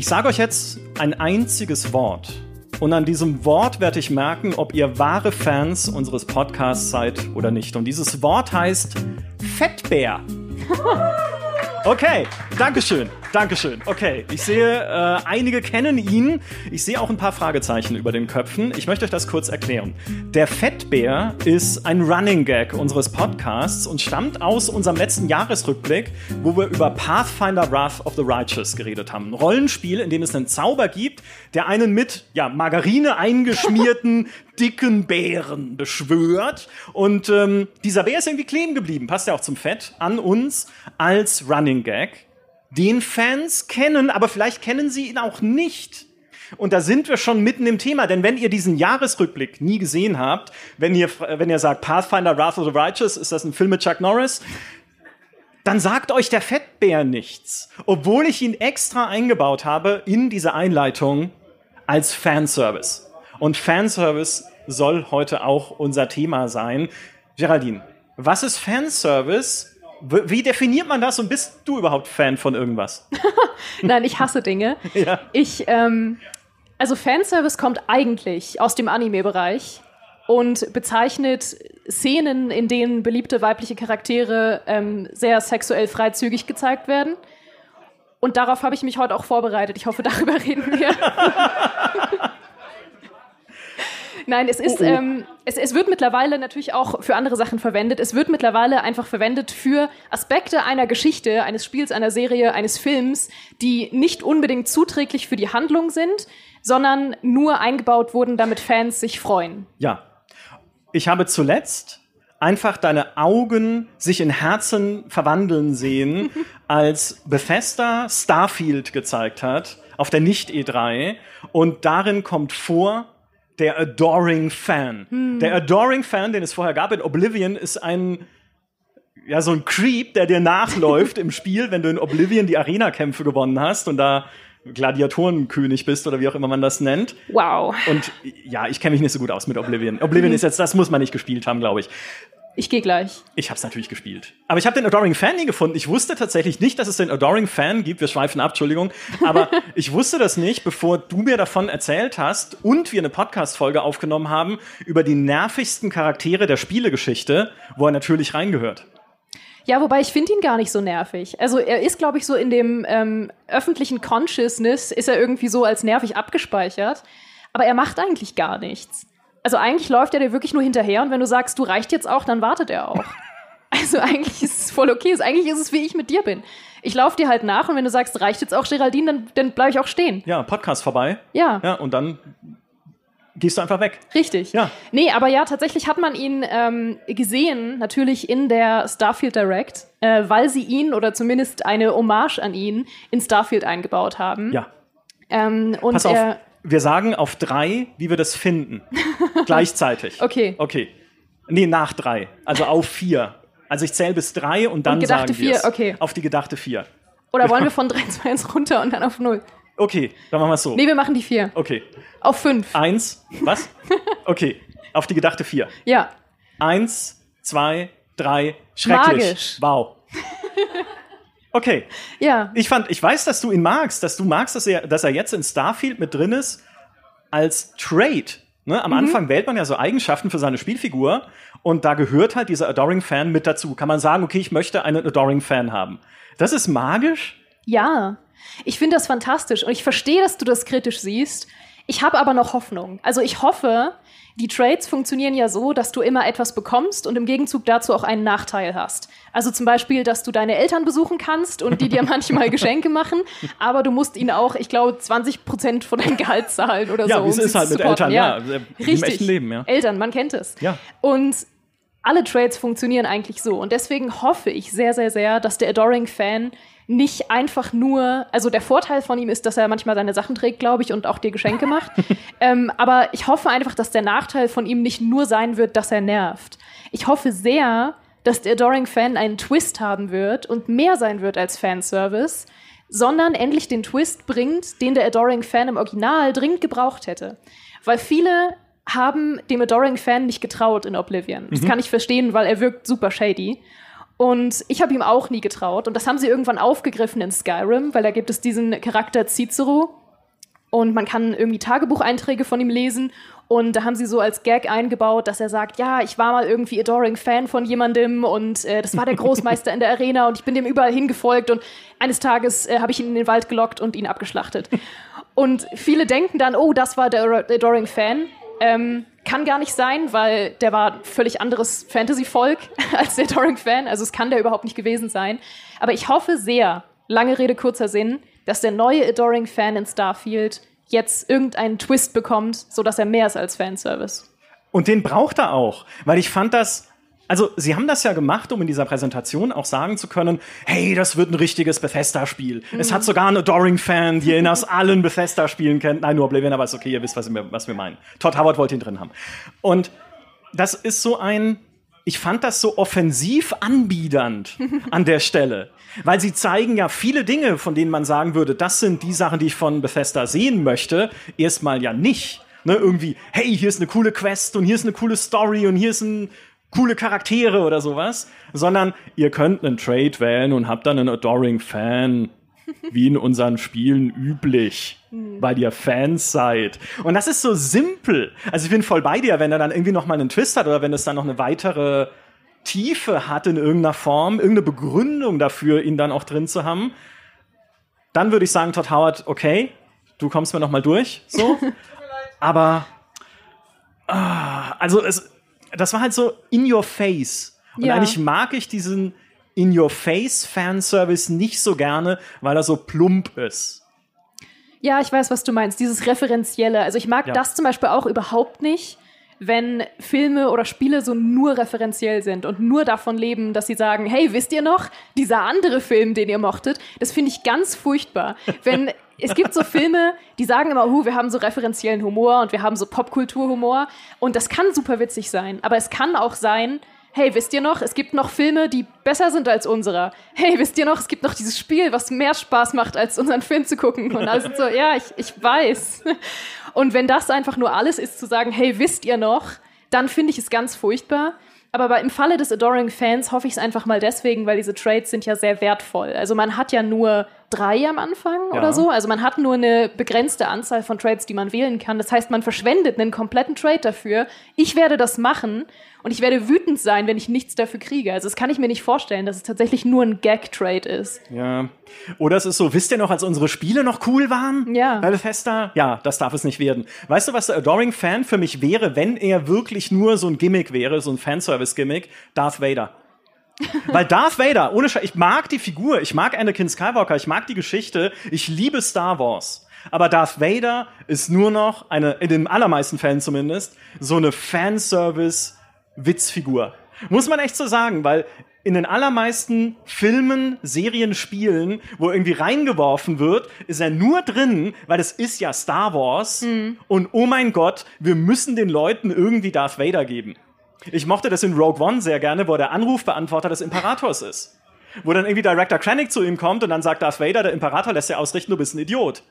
Ich sage euch jetzt ein einziges Wort. Und an diesem Wort werde ich merken, ob ihr wahre Fans unseres Podcasts seid oder nicht. Und dieses Wort heißt Fettbär. Okay, Dankeschön. Dankeschön. Okay, ich sehe, äh, einige kennen ihn. Ich sehe auch ein paar Fragezeichen über den Köpfen. Ich möchte euch das kurz erklären. Der Fettbär ist ein Running Gag unseres Podcasts und stammt aus unserem letzten Jahresrückblick, wo wir über Pathfinder Wrath of the Righteous geredet haben. Ein Rollenspiel, in dem es einen Zauber gibt, der einen mit ja, Margarine eingeschmierten dicken Bären beschwört. Und ähm, dieser Bär ist irgendwie kleben geblieben, passt ja auch zum Fett, an uns als Running Gag den Fans kennen, aber vielleicht kennen sie ihn auch nicht. Und da sind wir schon mitten im Thema, denn wenn ihr diesen Jahresrückblick nie gesehen habt, wenn ihr, wenn ihr sagt, Pathfinder Wrath of the Righteous, ist das ein Film mit Chuck Norris? Dann sagt euch der Fettbär nichts. Obwohl ich ihn extra eingebaut habe in diese Einleitung als Fanservice. Und Fanservice soll heute auch unser Thema sein. Geraldine, was ist Fanservice wie definiert man das und bist du überhaupt Fan von irgendwas? Nein, ich hasse Dinge. ja. Ich, ähm, also Fanservice kommt eigentlich aus dem Anime-Bereich und bezeichnet Szenen, in denen beliebte weibliche Charaktere ähm, sehr sexuell freizügig gezeigt werden. Und darauf habe ich mich heute auch vorbereitet. Ich hoffe, darüber reden wir. Nein, es ist, oh, oh. Ähm, es, es wird mittlerweile natürlich auch für andere Sachen verwendet. Es wird mittlerweile einfach verwendet für Aspekte einer Geschichte, eines Spiels, einer Serie, eines Films, die nicht unbedingt zuträglich für die Handlung sind, sondern nur eingebaut wurden, damit Fans sich freuen. Ja. Ich habe zuletzt einfach deine Augen sich in Herzen verwandeln sehen, als Bethesda Starfield gezeigt hat auf der Nicht-E3 und darin kommt vor, der Adoring Fan. Hm. Der Adoring Fan, den es vorher gab in Oblivion, ist ein ja so ein Creep, der dir nachläuft im Spiel, wenn du in Oblivion die Arena-Kämpfe gewonnen hast und da Gladiatorenkönig bist oder wie auch immer man das nennt. Wow. Und ja, ich kenne mich nicht so gut aus mit Oblivion. Oblivion mhm. ist jetzt, das muss man nicht gespielt haben, glaube ich. Ich gehe gleich. Ich habe es natürlich gespielt. Aber ich habe den Adoring Fan nie gefunden. Ich wusste tatsächlich nicht, dass es den Adoring Fan gibt. Wir schweifen ab, Entschuldigung. Aber ich wusste das nicht, bevor du mir davon erzählt hast und wir eine Podcast-Folge aufgenommen haben über die nervigsten Charaktere der Spielegeschichte, wo er natürlich reingehört. Ja, wobei ich finde ihn gar nicht so nervig. Also er ist, glaube ich, so in dem ähm, öffentlichen Consciousness ist er irgendwie so als nervig abgespeichert. aber er macht eigentlich gar nichts. Also eigentlich läuft er dir wirklich nur hinterher und wenn du sagst, du reicht jetzt auch, dann wartet er auch. Also eigentlich ist es voll okay. Eigentlich ist es, wie ich mit dir bin. Ich laufe dir halt nach und wenn du sagst, reicht jetzt auch Geraldine, dann, dann bleibe ich auch stehen. Ja, Podcast vorbei. Ja. Ja, und dann gehst du einfach weg. Richtig. Ja. Nee, aber ja, tatsächlich hat man ihn ähm, gesehen, natürlich in der Starfield Direct, äh, weil sie ihn oder zumindest eine Hommage an ihn in Starfield eingebaut haben. Ja. Ähm, und Pass auf, er, wir sagen auf drei, wie wir das finden. Gleichzeitig. Okay. Okay. Nee, nach drei. Also auf vier. Also ich zähle bis drei und dann Und sagen wir vier, okay. Auf die gedachte vier. oder wollen wir von 3, 2, 1 runter und dann auf 0? Okay, dann machen wir es so. Nee, wir machen die 4. Okay. Auf 5. Eins. Was? Okay. Auf die gedachte vier. Ja. Eins, zwei, drei. Schrecklich. Magisch. Wow. Okay. Ja. Ich fand, ich weiß, dass du ihn magst, dass du magst, dass er, dass er jetzt in Starfield mit drin ist als Trade. Ne? Mhm. Am Anfang wählt man ja so Eigenschaften für seine Spielfigur und da gehört halt dieser Adoring-Fan mit dazu. Kann man sagen, okay, ich möchte einen Adoring-Fan haben. Das ist magisch. Ja. Ich finde das fantastisch und ich verstehe, dass du das kritisch siehst. Ich habe aber noch Hoffnung. Also ich hoffe, die Trades funktionieren ja so, dass du immer etwas bekommst und im Gegenzug dazu auch einen Nachteil hast. Also zum Beispiel, dass du deine Eltern besuchen kannst und die dir manchmal Geschenke machen, aber du musst ihnen auch, ich glaube, 20 Prozent von deinem Gehalt zahlen oder Ja, so. es um ist sie halt mit. Eltern, ja, äh, wie im Richtig. echten Leben, ja. Eltern, man kennt es. Ja. Und alle Trades funktionieren eigentlich so. Und deswegen hoffe ich sehr, sehr, sehr, dass der Adoring-Fan nicht einfach nur, also der Vorteil von ihm ist, dass er manchmal seine Sachen trägt, glaube ich, und auch dir Geschenke macht. ähm, aber ich hoffe einfach, dass der Nachteil von ihm nicht nur sein wird, dass er nervt. Ich hoffe sehr, dass der Adoring-Fan einen Twist haben wird und mehr sein wird als Fanservice, sondern endlich den Twist bringt, den der Adoring-Fan im Original dringend gebraucht hätte. Weil viele haben dem Adoring-Fan nicht getraut in Oblivion. Das kann ich verstehen, weil er wirkt super shady. Und ich habe ihm auch nie getraut. Und das haben sie irgendwann aufgegriffen in Skyrim, weil da gibt es diesen Charakter Cicero. Und man kann irgendwie Tagebucheinträge von ihm lesen. Und da haben sie so als Gag eingebaut, dass er sagt, ja, ich war mal irgendwie Adoring-Fan von jemandem und äh, das war der Großmeister in der Arena und ich bin dem überall hingefolgt und eines Tages äh, habe ich ihn in den Wald gelockt und ihn abgeschlachtet. Und viele denken dann, oh, das war der Adoring-Fan. Ähm, kann gar nicht sein, weil der war völlig anderes Fantasy-Volk als der Adoring-Fan. Also es kann der überhaupt nicht gewesen sein. Aber ich hoffe sehr, lange Rede, kurzer Sinn, dass der neue Adoring-Fan in Starfield jetzt irgendeinen Twist bekommt, sodass er mehr ist als Fanservice. Und den braucht er auch, weil ich fand das. Also, sie haben das ja gemacht, um in dieser Präsentation auch sagen zu können, hey, das wird ein richtiges Bethesda-Spiel. Es hat sogar einen Adoring-Fan, die ihn aus allen Bethesda-Spielen kennt. Nein, nur Oblivion, aber ist okay, ihr wisst, was wir, was wir meinen. Todd Howard wollte ihn drin haben. Und das ist so ein, ich fand das so offensiv anbiedernd an der Stelle. Weil sie zeigen ja viele Dinge, von denen man sagen würde, das sind die Sachen, die ich von Bethesda sehen möchte, erstmal ja nicht. Ne, irgendwie, hey, hier ist eine coole Quest und hier ist eine coole Story und hier ist ein coole Charaktere oder sowas, sondern ihr könnt einen Trade wählen und habt dann einen Adoring Fan, wie in unseren Spielen üblich, weil ihr Fans seid. Und das ist so simpel. Also ich bin voll bei dir, wenn er dann irgendwie noch mal einen Twist hat oder wenn es dann noch eine weitere Tiefe hat in irgendeiner Form, irgendeine Begründung dafür, ihn dann auch drin zu haben, dann würde ich sagen, Todd Howard, okay, du kommst mir noch mal durch, so. Aber ah, also es, das war halt so in your face. Und Ja. eigentlich mag ich diesen in your face Fanservice nicht so gerne, weil er so plump ist. Ja, ich weiß, was du meinst, dieses Referenzielle. Also ich mag Ja. das zum Beispiel auch überhaupt nicht, wenn Filme oder Spiele so nur referenziell sind und nur davon leben, dass sie sagen, hey, wisst ihr noch, dieser andere Film, den ihr mochtet, das finde ich ganz furchtbar. Wenn es gibt so Filme, die sagen immer, wir haben so referenziellen Humor und wir haben so Popkulturhumor und das kann super witzig sein, aber es kann auch sein, hey, wisst ihr noch, es gibt noch Filme, die besser sind als unserer. Hey, wisst ihr noch, es gibt noch dieses Spiel, was mehr Spaß macht, als unseren Film zu gucken. Und sind so, ja, ich, ich weiß. Und wenn das einfach nur alles ist, zu sagen, hey, wisst ihr noch, dann finde ich es ganz furchtbar. Aber im Falle des Adoring Fans hoffe ich es einfach mal deswegen, weil diese Trades sind ja sehr wertvoll. Also man hat ja nur drei am Anfang ja. oder so. Also man hat nur eine begrenzte Anzahl von Trades, die man wählen kann. Das heißt, man verschwendet einen kompletten Trade dafür. Ich werde das machen und ich werde wütend sein, wenn ich nichts dafür kriege. Also das kann ich mir nicht vorstellen, dass es tatsächlich nur ein Gag-Trade ist. Ja. Oder es ist so, wisst ihr noch, als unsere Spiele noch cool waren? Ja. Bethesda? Ja, das darf es nicht werden. Weißt du, was der Adoring-Fan für mich wäre, wenn er wirklich nur so ein Gimmick wäre, so ein Fanservice-Gimmick? Darth Vader. Weil Darth Vader, ohne Scheiß, ich mag die Figur, ich mag Anakin Skywalker, ich mag die Geschichte, ich liebe Star Wars. Aber Darth Vader ist nur noch eine, in den allermeisten Fällen zumindest, so eine Fanservice-Witzfigur. Muss man echt so sagen, weil in den allermeisten Filmen, Serien, Spielen, wo irgendwie reingeworfen wird, ist er nur drin, weil es ist ja Star Wars. Mhm. Und oh mein Gott, wir müssen den Leuten irgendwie Darth Vader geben. Ich mochte das in Rogue One sehr gerne, wo der Anrufbeantworter des Imperators ist. Wo dann irgendwie Director Krennic zu ihm kommt und dann sagt Darth Vader, der Imperator lässt ja ausrichten, du bist ein Idiot.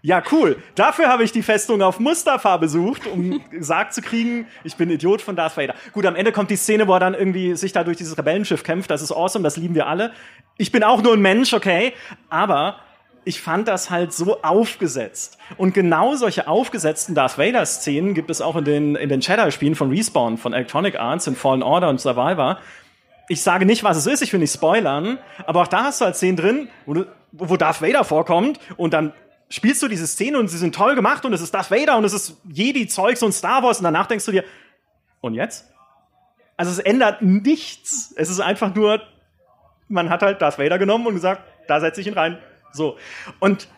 Ja, cool. Dafür habe ich die Festung auf Mustafa besucht, um gesagt zu kriegen, ich bin Idiot von Darth Vader. Gut, am Ende kommt die Szene, wo er dann irgendwie sich da durch dieses Rebellenschiff kämpft. Das ist awesome, das lieben wir alle. Ich bin auch nur ein Mensch, okay. Aber ich fand das halt so aufgesetzt. Und genau solche aufgesetzten Darth Vader-Szenen gibt es auch in den, in den Jedi-Spielen von Respawn, von Electronic Arts, in Fallen Order und Survivor. Ich sage nicht, was es ist, ich will nicht spoilern, aber auch da hast du halt Szenen drin, wo, du, wo Darth Vader vorkommt und dann spielst du diese Szene und sie sind toll gemacht und es ist Darth Vader und es ist Jedi-Zeugs und Star Wars und danach denkst du dir, und jetzt? Also es ändert nichts. Es ist einfach nur, man hat halt Darth Vader genommen und gesagt, da setze ich ihn rein. So. Und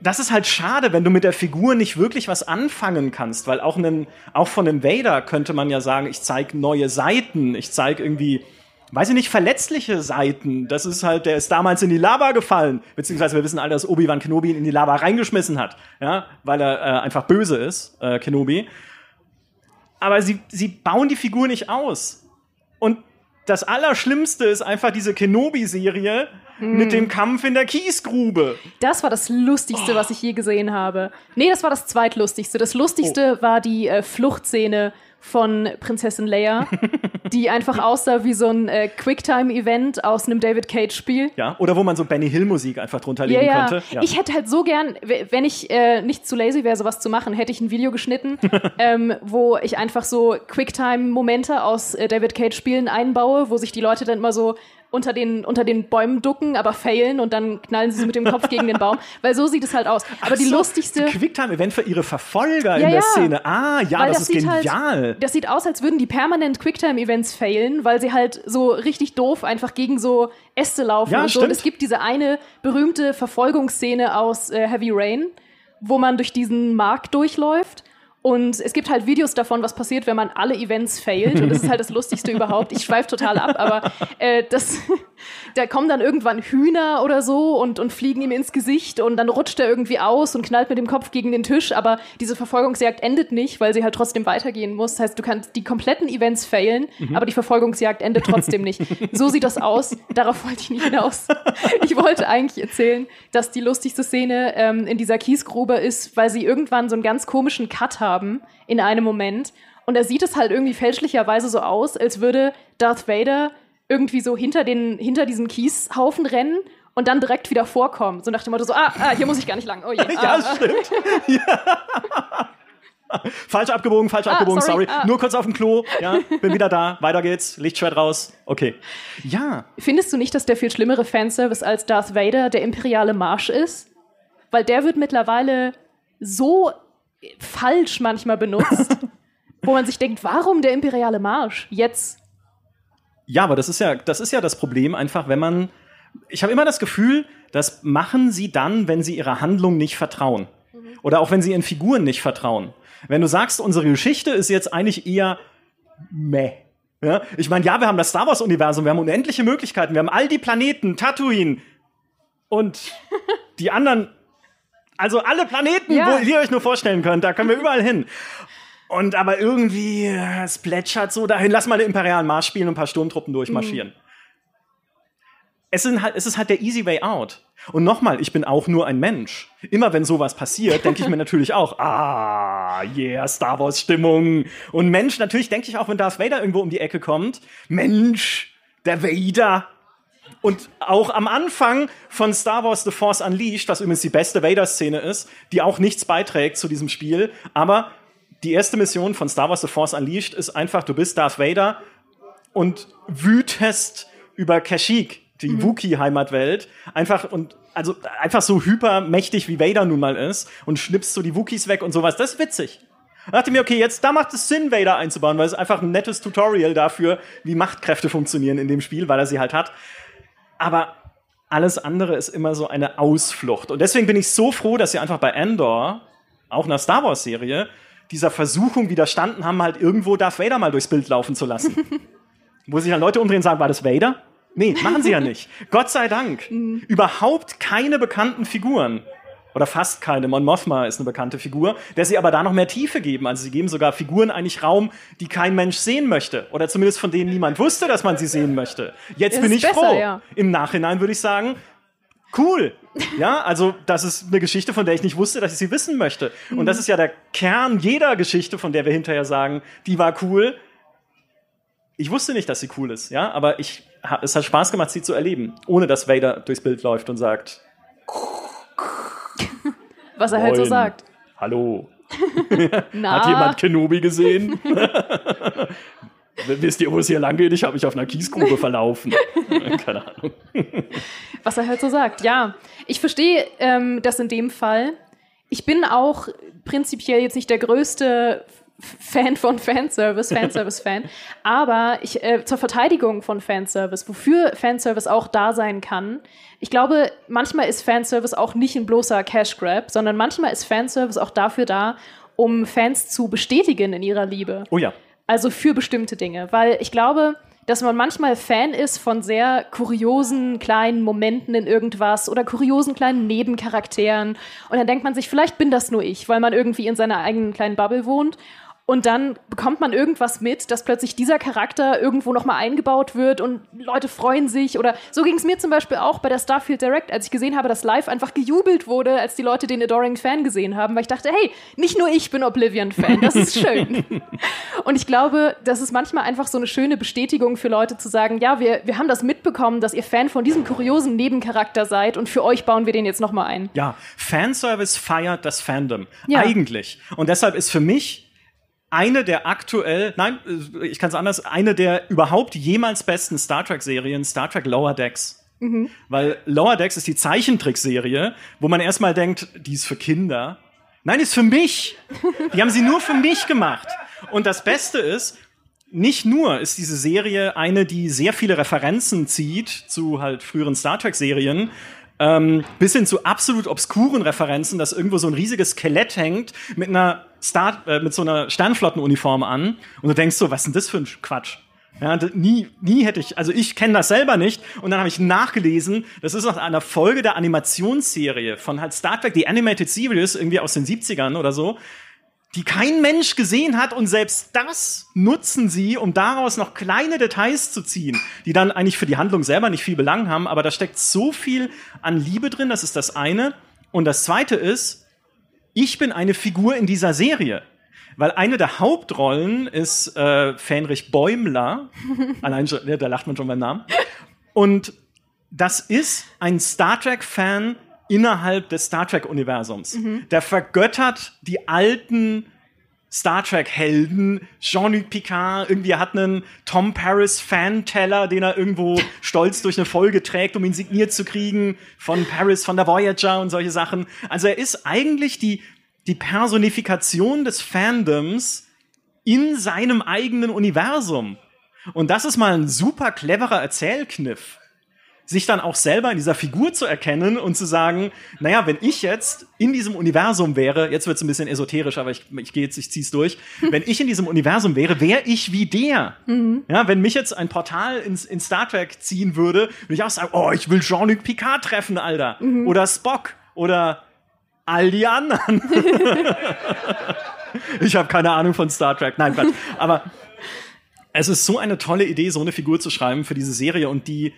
das ist halt schade, wenn du mit der Figur nicht wirklich was anfangen kannst, weil auch, einen, auch von einem Vader könnte man ja sagen, ich zeige neue Seiten, ich zeige irgendwie, weiß ich nicht, verletzliche Seiten. Das ist halt, der ist damals in die Lava gefallen, beziehungsweise wir wissen alle, dass Obi-Wan Kenobi ihn in die Lava reingeschmissen hat, ja, weil er äh, einfach böse ist, äh, Kenobi. Aber sie, sie bauen die Figur nicht aus. Das Allerschlimmste ist einfach diese Kenobi-Serie, hm. mit dem Kampf in der Kiesgrube. Das war das Lustigste, oh. was ich je gesehen habe. Nee, das war das zweitlustigste. Das Lustigste oh. war die äh, Fluchtszene von Prinzessin Leia, die einfach aussah wie so ein äh, Quicktime-Event aus einem David Cage-Spiel. Ja, oder wo man so Benny Hill-Musik einfach drunter legen ja, ja. könnte. Ja. Ich hätte halt so gern, wenn ich äh, nicht zu lazy wäre, sowas zu machen, hätte ich ein Video geschnitten, ähm, wo ich einfach so Quicktime-Momente aus äh, David Cage-Spielen einbaue, wo sich die Leute dann immer so unter den, unter den Bäumen ducken, aber failen und dann knallen sie mit dem Kopf gegen den Baum. Weil so sieht es halt aus. Aber Ach die so, lustigste. Quicktime-Event für ihre Verfolger ja, in der ja. Szene. Ah, ja, das, das, ist halt genial. Halt, das sieht aus, als würden die permanent Quicktime-Events failen, weil sie halt so richtig doof einfach gegen so Äste laufen ja, und so. Und es gibt diese eine berühmte Verfolgungsszene aus äh, Heavy Rain, wo man durch diesen Markt durchläuft und es gibt halt Videos davon, was passiert, wenn man alle Events failt. Und das ist halt das Lustigste überhaupt. Ich schweife total ab, aber äh, das, da kommen dann irgendwann Hühner oder so und, und fliegen ihm ins Gesicht und dann rutscht er irgendwie aus und knallt mit dem Kopf gegen den Tisch. Aber diese Verfolgungsjagd endet nicht, weil sie halt trotzdem weitergehen muss. Das heißt, du kannst die kompletten Events failen, mhm. aber die Verfolgungsjagd endet trotzdem nicht. So sieht das aus. Darauf wollte ich nicht hinaus. Ich wollte eigentlich erzählen, dass die lustigste Szene ähm, in dieser Kiesgrube ist, weil sie irgendwann so einen ganz komischen Cut haben haben in einem Moment. Und da sieht es halt irgendwie fälschlicherweise so aus, als würde Darth Vader irgendwie so hinter, den, hinter diesen Kieshaufen rennen und dann direkt wieder vorkommen. So nach dem Motto so, ah, ah hier muss ich gar nicht lang. Oh je. Ah, ja, stimmt. ja. falsch abgebogen, falsch ah, abgebogen, sorry. sorry. Ah. Nur kurz auf dem Klo, ja, bin wieder da, weiter geht's, Lichtschwert raus, okay. Ja. Findest du nicht, dass der viel schlimmere Fanservice als Darth Vader der imperiale Marsch ist? Weil der wird mittlerweile so falsch manchmal benutzt, wo man sich denkt, warum der imperiale Marsch jetzt? Ja, aber das ist ja, das ist ja das Problem einfach, wenn man, ich habe immer das Gefühl, das machen sie dann, wenn sie ihrer Handlung nicht vertrauen. Mhm. Oder auch wenn sie ihren Figuren nicht vertrauen. Wenn du sagst, unsere Geschichte ist jetzt eigentlich eher meh. Ja? Ich meine, ja, wir haben das Star Wars-Universum, wir haben unendliche Möglichkeiten, wir haben all die Planeten, Tatooine und die anderen also alle Planeten, ja. wo ihr euch nur vorstellen könnt, da können wir überall hin. Und aber irgendwie, es plätschert so dahin, lass mal den imperialen Marsch spielen und ein paar Sturmtruppen durchmarschieren. Mhm. Es, sind halt, es ist halt der easy way out. Und nochmal, ich bin auch nur ein Mensch. Immer wenn sowas passiert, denke ich mir natürlich auch, ah, yeah, Star Wars Stimmung. Und Mensch, natürlich denke ich auch, wenn Darth Vader irgendwo um die Ecke kommt, Mensch, der Vader. Und auch am Anfang von Star Wars The Force Unleashed, was übrigens die beste Vader-Szene ist, die auch nichts beiträgt zu diesem Spiel, aber die erste Mission von Star Wars The Force Unleashed ist einfach, du bist Darth Vader und wütest über Kashyyyk, die mhm. Wookie-Heimatwelt, einfach und also einfach so hypermächtig wie Vader nun mal ist und schnippst so die Wookies weg und sowas. Das ist witzig. Da dachte ich mir, okay, jetzt da macht es Sinn, Vader einzubauen, weil es einfach ein nettes Tutorial dafür, wie Machtkräfte funktionieren in dem Spiel, weil er sie halt hat. Aber alles andere ist immer so eine Ausflucht. Und deswegen bin ich so froh, dass sie einfach bei Endor, auch in der Star Wars Serie, dieser Versuchung widerstanden haben, halt irgendwo Darth Vader mal durchs Bild laufen zu lassen. Wo sich dann Leute umdrehen und sagen, war das Vader? Nee, machen sie ja nicht. Gott sei Dank. Mhm. Überhaupt keine bekannten Figuren. Oder fast keine. Mon Mothma ist eine bekannte Figur, der sie aber da noch mehr Tiefe geben. Also sie geben sogar Figuren eigentlich Raum, die kein Mensch sehen möchte. Oder zumindest von denen niemand wusste, dass man sie sehen möchte. Jetzt ist bin ich besser, froh. Ja. Im Nachhinein würde ich sagen, cool. Ja, also das ist eine Geschichte, von der ich nicht wusste, dass ich sie wissen möchte. Und das mhm. ist ja der Kern jeder Geschichte, von der wir hinterher sagen, die war cool. Ich wusste nicht, dass sie cool ist, ja, aber ich es hat Spaß gemacht, sie zu erleben, ohne dass Vader durchs Bild läuft und sagt. Was er halt so sagt. Hallo. Hat jemand Kenobi gesehen? Wisst ihr, wo es hier lang geht? Ich habe mich auf einer Kiesgrube verlaufen. Keine Ahnung. Was er halt so sagt, ja. Ich verstehe ähm, das in dem Fall. Ich bin auch prinzipiell jetzt nicht der größte Fan von Fanservice, Fanservice-Fan. Aber ich, äh, zur Verteidigung von Fanservice, wofür Fanservice auch da sein kann, ich glaube, manchmal ist Fanservice auch nicht ein bloßer Cash Grab, sondern manchmal ist Fanservice auch dafür da, um Fans zu bestätigen in ihrer Liebe. Oh ja. Also für bestimmte Dinge. Weil ich glaube, dass man manchmal Fan ist von sehr kuriosen kleinen Momenten in irgendwas oder kuriosen kleinen Nebencharakteren. Und dann denkt man sich, vielleicht bin das nur ich, weil man irgendwie in seiner eigenen kleinen Bubble wohnt. Und dann bekommt man irgendwas mit, dass plötzlich dieser Charakter irgendwo nochmal eingebaut wird und Leute freuen sich. Oder so ging es mir zum Beispiel auch bei der Starfield Direct, als ich gesehen habe, dass live einfach gejubelt wurde, als die Leute den Adoring Fan gesehen haben, weil ich dachte, hey, nicht nur ich bin Oblivion-Fan, das ist schön. und ich glaube, das ist manchmal einfach so eine schöne Bestätigung für Leute zu sagen, ja, wir, wir haben das mitbekommen, dass ihr Fan von diesem kuriosen Nebencharakter seid und für euch bauen wir den jetzt nochmal ein. Ja, Fanservice feiert das Fandom. Ja. Eigentlich. Und deshalb ist für mich eine der aktuell, nein, äh, ich kann es anders, eine der überhaupt jemals besten Star Trek-Serien, Star Trek Lower Decks. Mhm. Weil Lower Decks ist die Zeichentrickserie, wo man erstmal denkt, die ist für Kinder. Nein, die ist für mich. Die haben sie nur für mich gemacht. Und das Beste ist, nicht nur ist diese Serie eine, die sehr viele Referenzen zieht zu halt früheren Star Trek Serien, ähm, bis hin zu absolut obskuren Referenzen, dass irgendwo so ein riesiges Skelett hängt mit einer Star äh, mit so einer Sternflottenuniform an. Und du denkst so, was ist denn das für ein Quatsch? Ja, nie, nie hätte ich, also ich kenne das selber nicht. Und dann habe ich nachgelesen, das ist aus einer Folge der Animationsserie von halt Star Trek, die Animated Series, irgendwie aus den 70ern oder so, die kein Mensch gesehen hat und selbst das nutzen sie, um daraus noch kleine Details zu ziehen, die dann eigentlich für die Handlung selber nicht viel Belang haben, aber da steckt so viel an Liebe drin, das ist das eine. Und das zweite ist, ich bin eine Figur in dieser Serie. Weil eine der Hauptrollen ist äh, Fähnrich Bäumler. Allein schon, ja, da lacht man schon beim Namen. Und das ist ein Star Trek-Fan, innerhalb des Star Trek-Universums. Mhm. Der vergöttert die alten Star Trek-Helden, Jean-Luc Picard, irgendwie hat einen Tom Paris-Fan-Teller, den er irgendwo stolz durch eine Folge trägt, um ihn signiert zu kriegen, von Paris, von der Voyager und solche Sachen. Also er ist eigentlich die, die Personifikation des Fandoms in seinem eigenen Universum. Und das ist mal ein super cleverer Erzählkniff sich dann auch selber in dieser Figur zu erkennen und zu sagen, naja, wenn ich jetzt in diesem Universum wäre, jetzt wird es ein bisschen esoterisch, aber ich, ich gehe jetzt, ich zieh's durch, wenn ich in diesem Universum wäre, wäre ich wie der. Mhm. Ja, wenn mich jetzt ein Portal ins, in Star Trek ziehen würde, würde ich auch sagen, oh, ich will Jean-Luc Picard treffen, Alter. Mhm. Oder Spock. Oder all die anderen. ich habe keine Ahnung von Star Trek. Nein, Quatsch. Aber es ist so eine tolle Idee, so eine Figur zu schreiben für diese Serie und die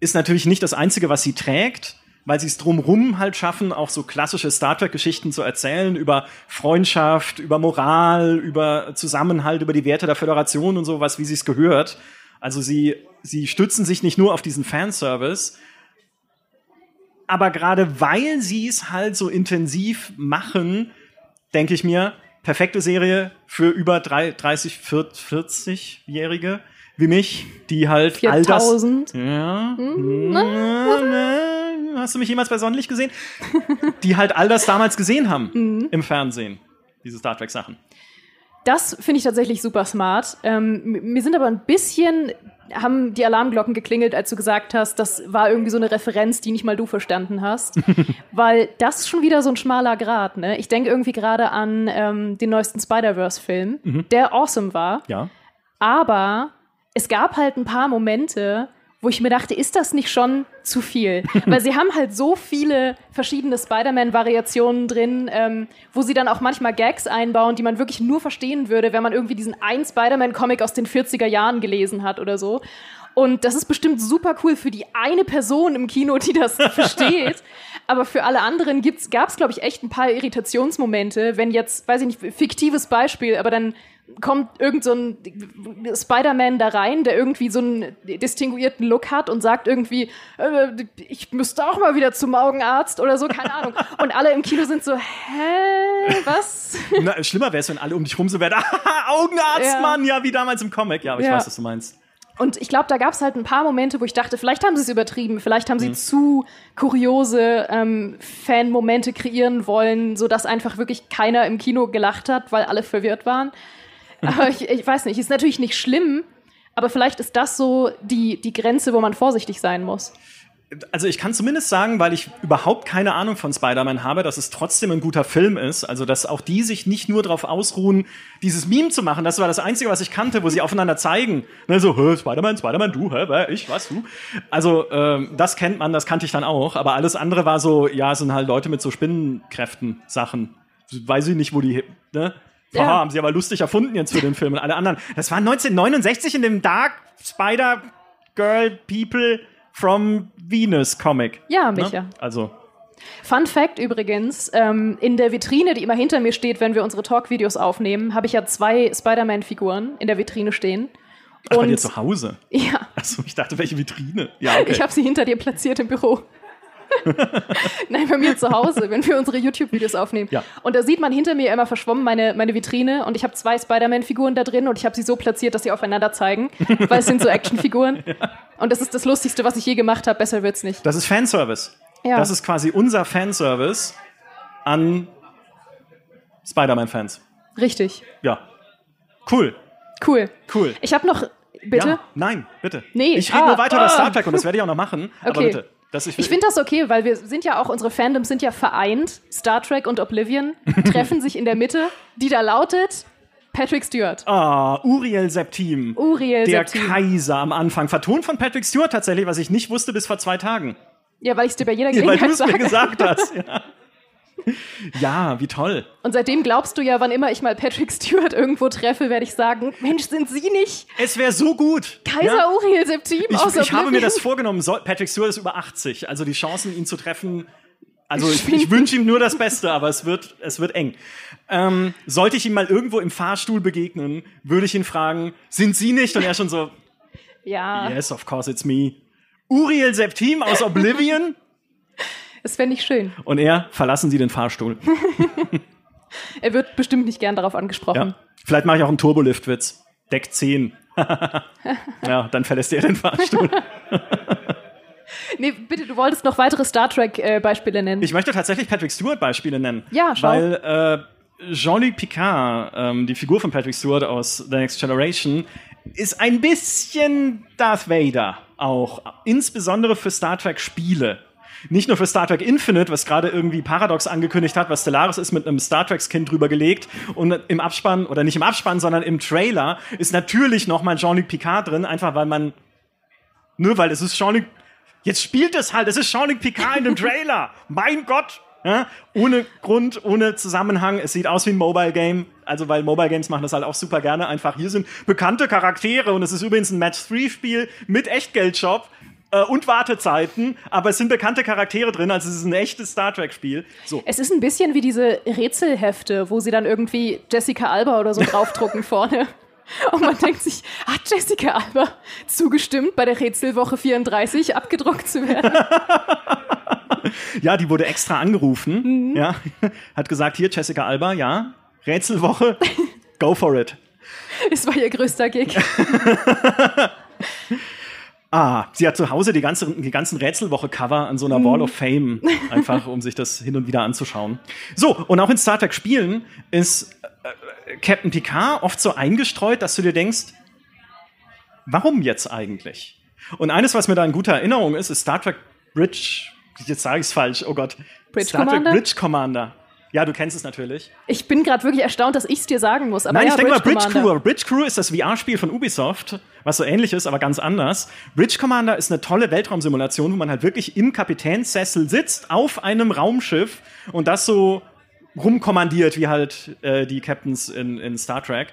ist natürlich nicht das Einzige, was sie trägt, weil sie es drumrum halt schaffen, auch so klassische Star Trek-Geschichten zu erzählen über Freundschaft, über Moral, über Zusammenhalt, über die Werte der Föderation und sowas, wie sie es gehört. Also sie, sie stützen sich nicht nur auf diesen Fanservice, aber gerade weil sie es halt so intensiv machen, denke ich mir, perfekte Serie für über 30, 40-Jährige wie mich, die halt 4000. all das. Ja. Hm, hast du mich jemals bei Sonnenlicht gesehen? die halt all das damals gesehen haben mhm. im Fernsehen, diese Star Trek Sachen. Das finde ich tatsächlich super smart. Ähm, mir sind aber ein bisschen haben die Alarmglocken geklingelt, als du gesagt hast, das war irgendwie so eine Referenz, die nicht mal du verstanden hast. Weil das ist schon wieder so ein schmaler Grad, ne? Ich denke irgendwie gerade an ähm, den neuesten Spider-Verse-Film, mhm. der awesome war. Ja. Aber es gab halt ein paar Momente, wo ich mir dachte, ist das nicht schon zu viel? Weil sie haben halt so viele verschiedene Spider-Man-Variationen drin, ähm, wo sie dann auch manchmal Gags einbauen, die man wirklich nur verstehen würde, wenn man irgendwie diesen einen Spider-Man-Comic aus den 40er Jahren gelesen hat oder so. Und das ist bestimmt super cool für die eine Person im Kino, die das versteht. Aber für alle anderen gab es, glaube ich, echt ein paar Irritationsmomente, wenn jetzt, weiß ich nicht, fiktives Beispiel, aber dann kommt irgend so ein Spider-Man da rein, der irgendwie so einen distinguierten Look hat und sagt irgendwie, äh, ich müsste auch mal wieder zum Augenarzt oder so, keine Ahnung. Und alle im Kino sind so, hä, was? Na, schlimmer wäre es, wenn alle um dich rum so wären, Augenarzt, ja. Mann, ja, wie damals im Comic. Ja, aber ich ja. weiß, was du meinst. Und ich glaube, da gab es halt ein paar Momente, wo ich dachte, vielleicht haben sie es übertrieben, vielleicht haben sie mhm. zu kuriose ähm, Fan-Momente kreieren wollen, sodass einfach wirklich keiner im Kino gelacht hat, weil alle verwirrt waren. Aber ich, ich weiß nicht, ist natürlich nicht schlimm, aber vielleicht ist das so die, die Grenze, wo man vorsichtig sein muss. Also ich kann zumindest sagen, weil ich überhaupt keine Ahnung von Spider-Man habe, dass es trotzdem ein guter Film ist. Also dass auch die sich nicht nur darauf ausruhen, dieses Meme zu machen. Das war das Einzige, was ich kannte, wo sie aufeinander zeigen. Ne, so, Spider-Man, Spider-Man, du, hä, ich, was, du. Also ähm, das kennt man, das kannte ich dann auch. Aber alles andere war so, ja, sind halt Leute mit so Spinnenkräften, Sachen. Weiß ich nicht, wo die, ne? Ja. haben sie aber lustig erfunden jetzt für den Film und alle anderen. Das war 1969 in dem Dark Spider Girl People from Venus Comic. Ja? Micha. Ne? Also. Fun Fact übrigens, ähm, in der Vitrine, die immer hinter mir steht, wenn wir unsere Talk-Videos aufnehmen, habe ich ja zwei Spider-Man-Figuren in der Vitrine stehen. Ach, und bei dir zu Hause? Ja. Achso, ich dachte, welche Vitrine? Ja, okay. Ich habe sie hinter dir platziert im Büro. Nein, bei mir zu Hause, wenn wir unsere YouTube-Videos aufnehmen. Ja. Und da sieht man hinter mir immer verschwommen meine, meine Vitrine und ich habe zwei Spider-Man-Figuren da drin und ich habe sie so platziert, dass sie aufeinander zeigen, weil es sind so Actionfiguren. Ja. Und das ist das Lustigste, was ich je gemacht habe. Besser wird's nicht. Das ist Fanservice. Ja. Das ist quasi unser Fanservice an Spider-Man-Fans. Richtig. Ja. Cool. Cool. Cool. Ich habe noch Bitte? Ja, nein, bitte. Nee. Ich rede ah, nur weiter ah. über Star Trek und das werde ich auch noch machen. Okay. Aber bitte ich, ich finde das okay, weil wir sind ja auch, unsere Fandoms sind ja vereint. Star Trek und Oblivion treffen sich in der Mitte, die da lautet Patrick Stewart. Ah, Uriel Septim. Uriel Der Septim. Kaiser am Anfang. Vertont von Patrick Stewart tatsächlich, was ich nicht wusste bis vor zwei Tagen. Ja, weil ich es dir bei jeder Gelegenheit ja, weil du es mir gesagt hast. Ja. Ja, wie toll. Und seitdem glaubst du ja, wann immer ich mal Patrick Stewart irgendwo treffe, werde ich sagen, Mensch, sind Sie nicht? Es wäre so gut. Kaiser ja? Uriel Septim ich, aus Ich habe mir das vorgenommen. Patrick Stewart ist über 80. Also die Chancen, ihn zu treffen, also ich, ich wünsche ihm nur das Beste, aber es wird, es wird eng. Ähm, sollte ich ihm mal irgendwo im Fahrstuhl begegnen, würde ich ihn fragen, sind Sie nicht? Und er schon so, ja. Yes, of course it's me. Uriel Septim aus Oblivion? Das fände ich schön. Und er, verlassen Sie den Fahrstuhl. er wird bestimmt nicht gern darauf angesprochen. Ja. Vielleicht mache ich auch einen Turbolift-Witz. Deck 10. ja, dann verlässt er den Fahrstuhl. nee, bitte, du wolltest noch weitere Star Trek-Beispiele äh, nennen. Ich möchte tatsächlich Patrick Stewart-Beispiele nennen. Ja, schau. Weil äh, Jean-Luc Picard, ähm, die Figur von Patrick Stewart aus The Next Generation, ist ein bisschen Darth Vader auch. Insbesondere für Star Trek-Spiele nicht nur für Star Trek Infinite, was gerade irgendwie Paradox angekündigt hat, was Stellaris ist mit einem Star Trek Skin drüber gelegt und im Abspann oder nicht im Abspann, sondern im Trailer ist natürlich noch mal Jean-Luc Picard drin, einfach weil man nur weil es ist Jean-Luc Jetzt spielt es halt, es ist Jean-Luc Picard in dem Trailer. mein Gott, ja, ohne Grund, ohne Zusammenhang. Es sieht aus wie ein Mobile Game. Also, weil Mobile Games machen das halt auch super gerne. Einfach, hier sind bekannte Charaktere und es ist übrigens ein Match-3-Spiel mit Echtgeldshop äh, und Wartezeiten, aber es sind bekannte Charaktere drin, also es ist ein echtes Star Trek-Spiel. So. Es ist ein bisschen wie diese Rätselhefte, wo sie dann irgendwie Jessica Alba oder so draufdrucken vorne. Und man denkt sich, hat Jessica Alba zugestimmt, bei der Rätselwoche 34 abgedruckt zu werden? ja, die wurde extra angerufen. Mhm. Ja, hat gesagt, hier Jessica Alba, ja, Rätselwoche, go for it. Es war ihr größter Gig. Ah, sie hat zu Hause die, ganze, die ganzen Rätselwoche-Cover an so einer Wall of Fame, einfach um sich das hin und wieder anzuschauen. So, und auch in Star Trek Spielen ist äh, Captain Picard oft so eingestreut, dass du dir denkst, warum jetzt eigentlich? Und eines, was mir da in guter Erinnerung ist, ist Star Trek Bridge, jetzt sage ich es falsch, oh Gott. Bridge Star Commander? Trek Bridge Commander. Ja, du kennst es natürlich. Ich bin gerade wirklich erstaunt, dass ich es dir sagen muss. Aber Nein, ja, ich denke mal Bridge Bridge Commander. Crew. Bridge Crew ist das VR-Spiel von Ubisoft, was so ähnlich ist, aber ganz anders. Bridge Commander ist eine tolle Weltraumsimulation, wo man halt wirklich im Kapitänssessel sitzt, auf einem Raumschiff und das so rumkommandiert, wie halt äh, die Captains in, in Star Trek.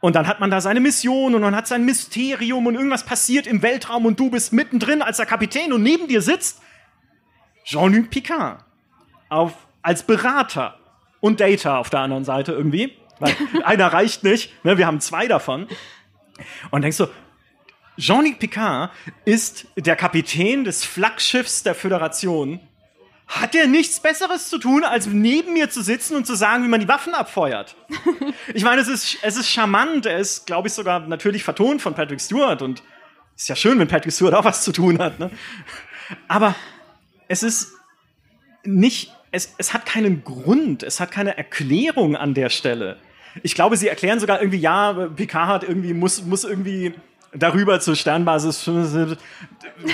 Und dann hat man da seine Mission und man hat sein Mysterium und irgendwas passiert im Weltraum und du bist mittendrin als der Kapitän und neben dir sitzt Jean-Luc Picard auf, als Berater und Data auf der anderen Seite irgendwie. Weil einer reicht nicht, ne, wir haben zwei davon. Und denkst du, Jean-Luc Picard ist der Kapitän des Flaggschiffs der Föderation. Hat er nichts Besseres zu tun, als neben mir zu sitzen und zu sagen, wie man die Waffen abfeuert? Ich meine, es ist, es ist charmant. Er ist, glaube ich, sogar natürlich vertont von Patrick Stewart. Und ist ja schön, wenn Patrick Stewart auch was zu tun hat. Ne? Aber es ist nicht, es, es hat keinen Grund, es hat keine Erklärung an der Stelle. Ich glaube, sie erklären sogar irgendwie, ja, Picard hat irgendwie, muss, muss irgendwie darüber zur Sternbasis,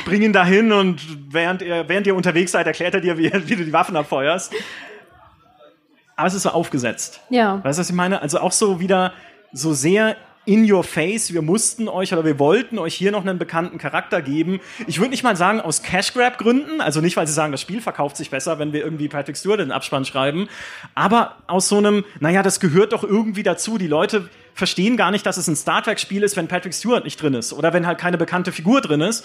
bring ihn dahin und während ihr, während ihr unterwegs seid, erklärt er dir, wie, wie du die Waffen abfeuerst. Aber es ist so aufgesetzt. Ja. Weißt du, was ich meine? Also auch so wieder so sehr in your face. Wir mussten euch oder wir wollten euch hier noch einen bekannten Charakter geben. Ich würde nicht mal sagen aus Cash Grab Gründen, also nicht, weil sie sagen, das Spiel verkauft sich besser, wenn wir irgendwie Patrick Stewart in den Abspann schreiben, aber aus so einem, naja, das gehört doch irgendwie dazu. Die Leute verstehen gar nicht, dass es ein Star Trek Spiel ist, wenn Patrick Stewart nicht drin ist oder wenn halt keine bekannte Figur drin ist.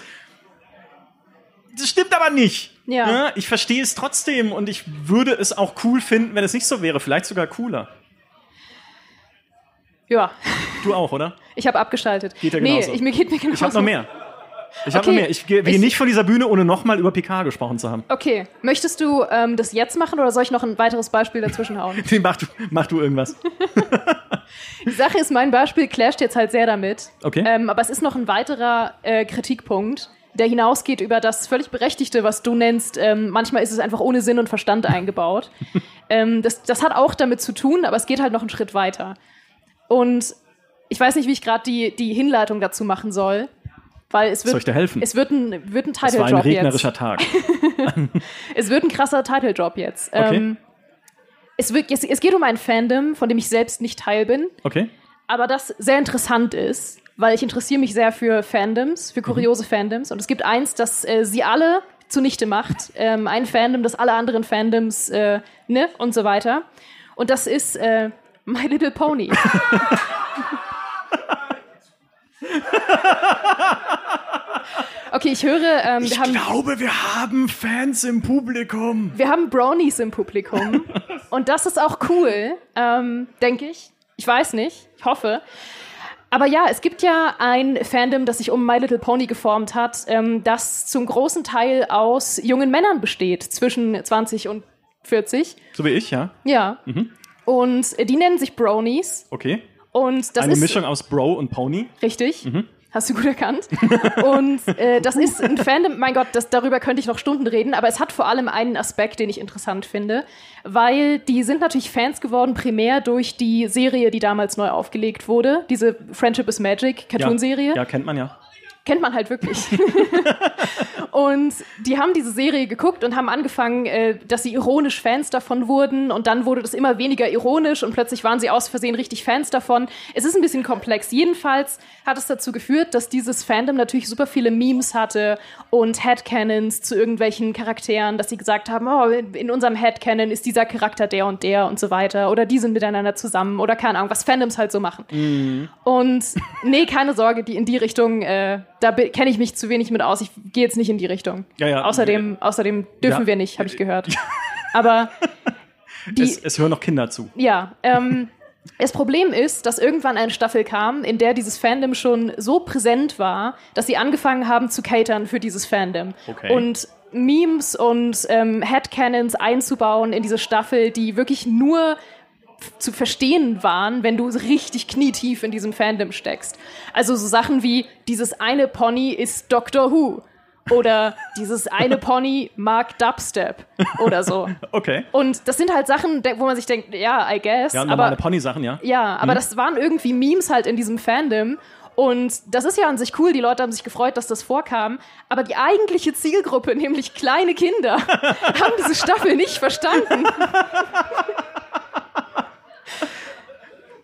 Das stimmt aber nicht. Ja. Ne? Ich verstehe es trotzdem und ich würde es auch cool finden, wenn es nicht so wäre. Vielleicht sogar cooler. Ja, Du auch, oder? ich habe abgeschaltet. Geht ja nee, genauso. ich, mir geht mir genauso. Ich habe noch mehr. Ich habe Okay. noch mehr. Ich gehe Ich- nicht von dieser Bühne, ohne nochmal über Picard gesprochen zu haben. Okay, möchtest du ähm, das jetzt machen oder soll ich noch ein weiteres Beispiel dazwischen hauen? Nee, mach, du, mach du irgendwas. Die Sache ist, mein Beispiel clasht jetzt halt sehr damit. Okay. Ähm, aber es ist noch ein weiterer äh, Kritikpunkt, der hinausgeht über das völlig Berechtigte, was du nennst. Ähm, manchmal ist es einfach ohne Sinn und Verstand eingebaut. ähm, das, das hat auch damit zu tun, aber es geht halt noch einen Schritt weiter. Und ich weiß nicht, wie ich gerade die, die Hinleitung dazu machen soll. Weil es wird, Soll ich dir helfen? Es wird ein, wird ein Es war Title ein Drop regnerischer jetzt. Tag. Es wird ein krasser Title Drop jetzt. Okay. Ähm, es, wird, es, es geht um ein Fandom, von dem ich selbst nicht Teil bin. Okay? aber das sehr interessant ist, weil ich interessiere mich sehr für Fandoms, für kuriose Fandoms. Und es gibt eins, das äh, sie alle zunichte macht. Ähm, ein Fandom, das alle anderen Fandoms, äh, ne, und so weiter. Und das ist äh, My Little Pony. Okay, ich höre, ähm, wir, haben, glaube, wir haben Fans im Publikum. wir haben Brownies im Publikum. Und das ist auch cool, ähm, denke ich. Ich weiß nicht, ich hoffe. Aber ja, es gibt ja ein Fandom, das sich um My Little Pony geformt hat, ähm, das zum großen Teil aus jungen Männern besteht, zwischen 20 und 40. So wie ich, ja. Ja. Und äh, die nennen sich Bronies. Okay. Und das Eine ist Mischung aus Bro und Pony. Richtig. Hast du gut erkannt. Und äh, das ist ein Fandom, mein Gott, das, darüber könnte ich noch Stunden reden, aber es hat vor allem einen Aspekt, den ich interessant finde, weil die sind natürlich Fans geworden, primär durch die Serie, die damals neu aufgelegt wurde, diese Friendship is Magic Cartoon-Serie. Ja. ja, kennt man ja. Kennt man halt wirklich. und die haben diese Serie geguckt und haben angefangen, äh, dass sie ironisch Fans davon wurden und dann wurde das immer weniger ironisch und plötzlich waren sie aus Versehen richtig Fans davon. Es ist ein bisschen komplex. Jedenfalls hat es dazu geführt, dass dieses Fandom natürlich super viele Memes hatte und Headcanons zu irgendwelchen Charakteren, dass sie gesagt haben, oh, in unserem Headcanon ist dieser Charakter der und der und so weiter oder die sind miteinander zusammen oder keine Ahnung, was Fandoms halt so machen. Und nee, keine Sorge, die in die Richtung, äh, da kenne ich mich zu wenig mit aus. Ich gehe jetzt nicht in die Richtung. Ja, ja. Außerdem, außerdem dürfen Ja. wir nicht, habe ich gehört. Aber die, Es, es hören noch Kinder zu. ja, ähm, Das Problem ist, dass irgendwann eine Staffel kam, in der dieses Fandom schon so präsent war, dass sie angefangen haben zu catern für dieses Fandom. Okay. Und Memes und ähm, Headcanons einzubauen in diese Staffel, die wirklich nur zu verstehen waren, wenn du richtig knietief in diesem Fandom steckst. Also so Sachen wie dieses eine Pony ist Doctor Who oder dieses eine Pony mag Dubstep oder so. Okay. Und das sind halt Sachen, wo man sich denkt, ja, I guess. Ja, aber normale Pony-Sachen, ja. ja, aber das waren irgendwie Memes halt in diesem Fandom. Und das ist ja an sich cool, die Leute haben sich gefreut, dass das vorkam. Aber die eigentliche Zielgruppe, nämlich kleine Kinder, haben diese Staffel nicht verstanden.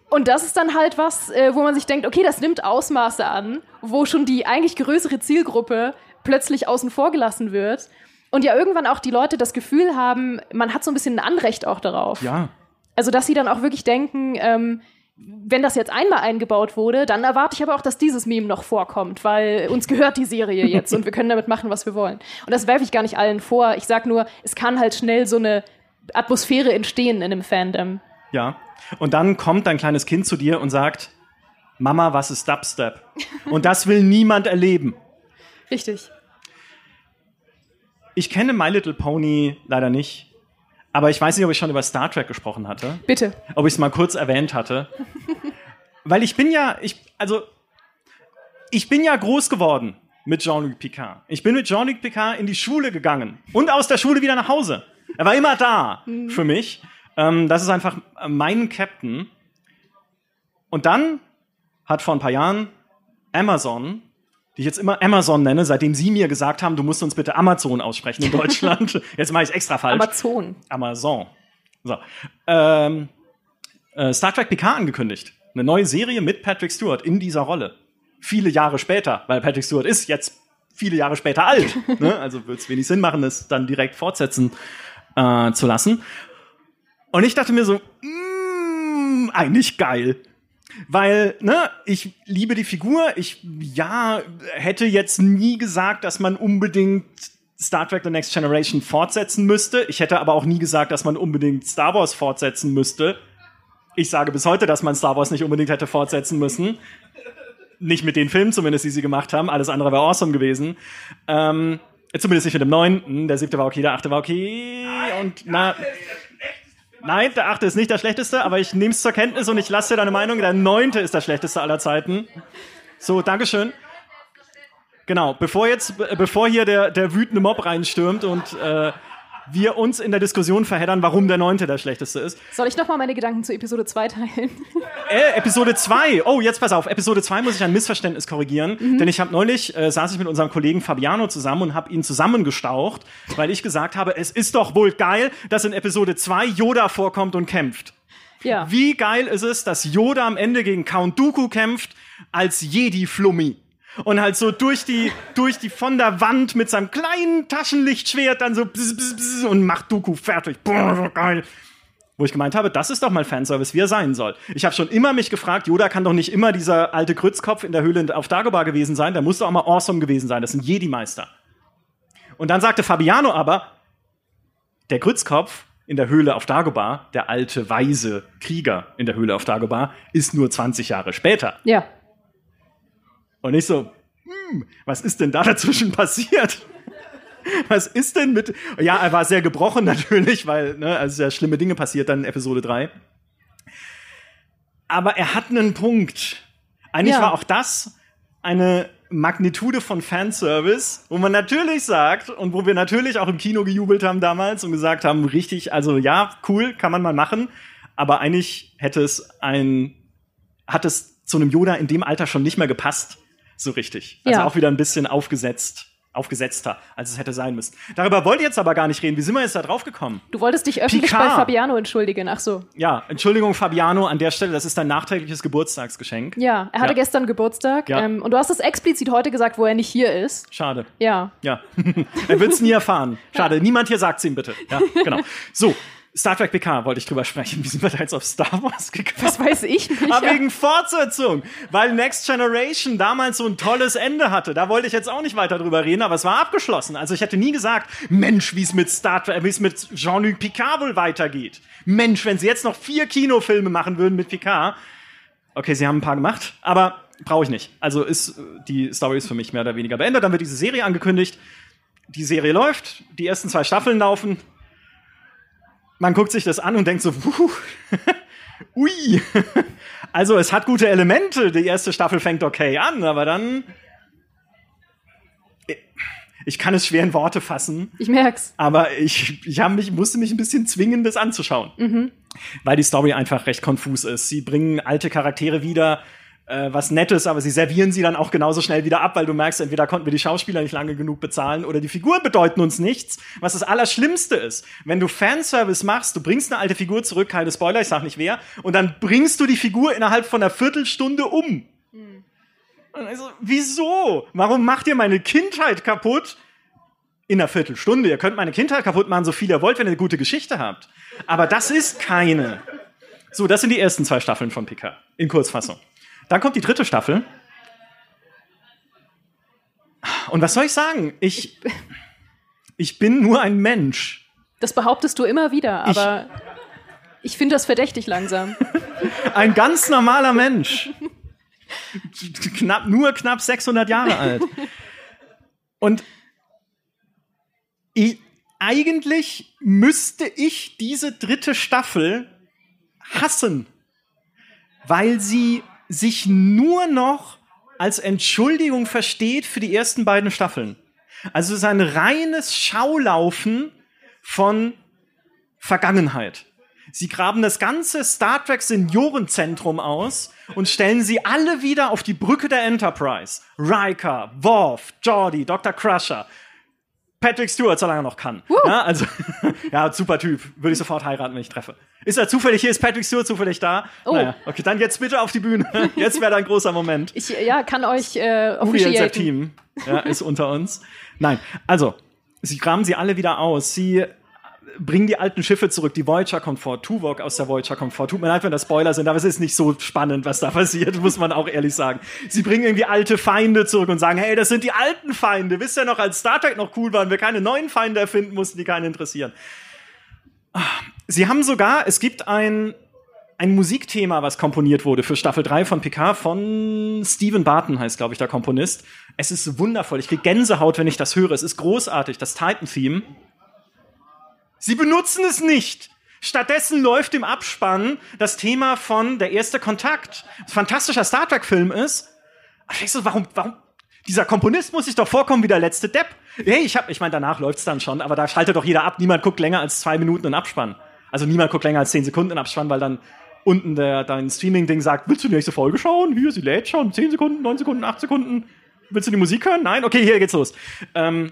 Und das ist dann halt was, äh, wo man sich denkt, okay, das nimmt Ausmaße an, wo schon die eigentlich größere Zielgruppe plötzlich außen vor gelassen wird. Und ja irgendwann auch die Leute das Gefühl haben, man hat so ein bisschen ein Anrecht auch darauf. Ja. Also, dass sie dann auch wirklich denken, ähm, wenn das jetzt einmal eingebaut wurde, dann erwarte ich aber auch, dass dieses Meme noch vorkommt, weil uns gehört die Serie jetzt und wir können damit machen, was wir wollen. Und das werfe ich gar nicht allen vor. Ich sag nur, es kann halt schnell so eine Atmosphäre entstehen in einem Fandom. Ja. Und dann kommt dein kleines Kind zu dir und sagt, Mama, was ist Dubstep? Und das will niemand erleben. Richtig. Ich kenne My Little Pony leider nicht. Aber ich weiß nicht, ob ich schon über Star Trek gesprochen hatte. Bitte. Ob ich es mal kurz erwähnt hatte. Weil ich bin ja, ich, also, ich bin ja groß geworden mit Jean-Luc Picard. Ich bin mit Jean-Luc Picard in die Schule gegangen und aus der Schule wieder nach Hause. Er war immer da für mich. Ähm, das ist einfach mein Captain. Und dann hat vor ein paar Jahren Amazon, die ich jetzt immer Amazon nenne, seitdem sie mir gesagt haben, du musst uns bitte Amazon aussprechen in Deutschland. jetzt mache ich es extra falsch. Amazon. Amazon. So. Ähm, äh, Star Trek PK angekündigt. Eine neue Serie mit Patrick Stewart in dieser Rolle. Viele Jahre später, weil Patrick Stewart ist jetzt viele Jahre später alt. ne? Also wird es wenig Sinn machen, es dann direkt fortsetzen äh, zu lassen. Und ich dachte mir so, mm, eigentlich geil. Weil, ne, ich liebe die Figur. Ich, ja, hätte jetzt nie gesagt, dass man unbedingt Star Trek The Next Generation fortsetzen müsste. Ich hätte aber auch nie gesagt, dass man unbedingt Star Wars fortsetzen müsste. Ich sage bis heute, dass man Star Wars nicht unbedingt hätte fortsetzen müssen. Nicht mit den Filmen zumindest, die sie gemacht haben. Alles andere wäre awesome gewesen. Ähm, zumindest nicht mit dem neunten. Der siebte war okay, der achte war okay. Und na. Nein, der achte ist nicht der schlechteste, aber ich nehme es zur Kenntnis und ich lasse dir deine Meinung. Der neunte ist der schlechteste aller Zeiten. So, Dankeschön. Genau, bevor jetzt, be- bevor hier der, der wütende Mob reinstürmt und äh, wir uns in der Diskussion verheddern, warum der neunte der schlechteste ist. Soll ich nochmal meine Gedanken zu Episode 2 teilen? Äh, Episode 2. Oh, jetzt pass auf. Episode 2 muss ich ein Missverständnis korrigieren. Mhm. Denn ich habe neulich, äh, saß ich mit unserem Kollegen Fabiano zusammen und habe ihn zusammengestaucht, weil ich gesagt habe, es ist doch wohl geil, dass in Episode 2 Yoda vorkommt und kämpft. ja. Wie geil ist es, dass Yoda am Ende gegen Count Dooku kämpft als Jedi-Flummi. Und halt so durch die, durch die, von der Wand mit seinem kleinen Taschenlichtschwert dann so bzz, bzz, bzz und macht Dooku fertig. Boah, so geil. Wo ich gemeint habe, das ist doch mal Fanservice, wie er sein soll. Ich habe schon immer mich gefragt, Yoda kann doch nicht immer dieser alte Grützkopf in der Höhle auf Dagobah gewesen sein, der muss doch auch mal awesome gewesen sein. Das sind Jedi-Meister. Und dann sagte Fabiano aber, der Grützkopf in der Höhle auf Dagobah, der alte, weise Krieger in der Höhle auf Dagobah, ist nur 20 Jahre später. Ja. Und ich so, hm, was ist denn da dazwischen passiert? Was ist denn mit. Ja, er war sehr gebrochen natürlich, weil, ne, also sehr schlimme Dinge passiert dann in Episode 3. Aber er hat einen Punkt. Eigentlich Ja. war auch das eine Magnitude von Fanservice, wo man natürlich sagt und wo wir natürlich auch im Kino gejubelt haben damals und gesagt haben, richtig, also ja, cool, kann man mal machen, aber eigentlich hätte es ein, hat es zu einem Yoda in dem Alter schon nicht mehr gepasst, so richtig. Also Ja. auch wieder ein bisschen aufgesetzt, aufgesetzter, als es hätte sein müssen. Darüber wollte ich jetzt aber gar nicht reden. Wie sind wir jetzt da drauf gekommen? Du wolltest dich öffentlich Picard. bei Fabiano entschuldigen. Ach so. Ja, Entschuldigung, Fabiano, an der Stelle, das ist dein nachträgliches Geburtstagsgeschenk. Ja, er hatte Ja. gestern Geburtstag. Ja. Ähm, und du hast es explizit heute gesagt, wo er nicht hier ist. Schade. Ja. Ja, er wird es nie erfahren. Schade, niemand hier sagt es ihm bitte. Ja, genau. So, Star Trek PK wollte ich drüber sprechen. Wie sind wir da jetzt auf Star Wars gekommen? Das weiß ich nicht. Aber wegen Fortsetzung. Weil Next Generation damals so ein tolles Ende hatte. Da wollte ich jetzt auch nicht weiter drüber reden, aber es war abgeschlossen. Also ich hätte nie gesagt, Mensch, wie es mit Star Trek, wie es mit Jean-Luc Picard wohl weitergeht. Mensch, wenn sie jetzt noch vier Kinofilme machen würden mit Picard. Okay, sie haben ein paar gemacht, aber brauche ich nicht. Also ist die Story ist für mich mehr oder weniger beendet. Dann wird diese Serie angekündigt. Die Serie läuft, die ersten zwei Staffeln laufen man guckt sich das an und denkt so, puh, ui. Also es hat gute Elemente. Die erste Staffel fängt okay an, aber dann. Ich kann es schwer in Worte fassen. Ich merk's. Aber ich, ich mich, musste mich ein bisschen zwingen, das anzuschauen. Mhm. Weil die Story einfach recht konfus ist. Sie bringen alte Charaktere wieder, äh, was Nettes, aber sie servieren sie dann auch genauso schnell wieder ab, weil du merkst, entweder konnten wir die Schauspieler nicht lange genug bezahlen oder die Figuren bedeuten uns nichts, was das Allerschlimmste ist. Wenn du Fanservice machst, du bringst eine alte Figur zurück, keine Spoiler, ich sag nicht wer, und dann bringst du die Figur innerhalb von einer Viertelstunde um. Mhm. Also, wieso? Warum macht ihr meine Kindheit kaputt? In einer Viertelstunde. Ihr könnt meine Kindheit kaputt machen, so viel ihr wollt, wenn ihr eine gute Geschichte habt. Aber das ist keine. So, das sind die ersten zwei Staffeln von Picard. In Kurzfassung. Dann kommt die dritte Staffel. Und was soll ich sagen? Ich, ich bin nur ein Mensch. Das behauptest du immer wieder, aber ich, ich finde das verdächtig langsam. ein ganz normaler Mensch. knapp, nur knapp 600 Jahre alt. Und ich, eigentlich müsste ich diese dritte Staffel hassen, weil sie sich nur noch als Entschuldigung versteht für die ersten beiden Staffeln. Also es ist ein reines Schaulaufen von Vergangenheit. Sie graben das ganze Star Trek Seniorenzentrum aus und stellen sie alle wieder auf die Brücke der Enterprise. Riker, Worf, Geordi, Dr. Crusher, Patrick Stewart, solange er noch kann. Uh. Ja, also, ja, super Typ. Würde ich sofort heiraten, wenn ich treffe. Ist er zufällig hier? Ist Patrick Stewart zufällig da? Oh. Naja, okay, dann jetzt bitte auf die Bühne. Jetzt wäre ein großer Moment. Ich, ja, kann euch äh, Uriel Team ja, ist unter uns. Nein, also, sie graben sie alle wieder aus. Sie bringen die alten Schiffe zurück. Die Voyager kommt vor. Tuvok aus der Voyager kommt vor. Tut mir leid, wenn das Spoiler sind, aber es ist nicht so spannend, was da passiert, muss man auch ehrlich sagen. Sie bringen irgendwie alte Feinde zurück und sagen, hey, das sind die alten Feinde. Wisst ihr noch, als Star Trek noch cool waren, wir keine neuen Feinde erfinden mussten, die keinen interessieren. Sie haben sogar, es gibt ein, ein Musikthema, was komponiert wurde für Staffel 3 von Picard von Stephen Barton heißt, glaube ich, der Komponist. Es ist wundervoll. Ich kriege Gänsehaut, wenn ich das höre. Es ist großartig, das Titan-Theme. Sie benutzen es nicht. Stattdessen läuft im Abspann das Thema von Der erste Kontakt. Ein fantastischer Star Trek-Film ist. Du, warum, warum? Dieser Komponist muss sich doch vorkommen wie der letzte Depp. Hey, ich hab, ich meine, danach läuft's dann schon, aber da schaltet doch jeder ab. Niemand guckt länger als zwei Minuten in Abspann. Also niemand guckt länger als zehn Sekunden in Abspann, weil dann unten der, dein Streaming-Ding sagt, willst du die nächste Folge schauen? Hier, sie lädt schon. Zehn Sekunden, neun Sekunden, acht Sekunden. Willst du die Musik hören? Nein? Okay, hier geht's los. Ähm,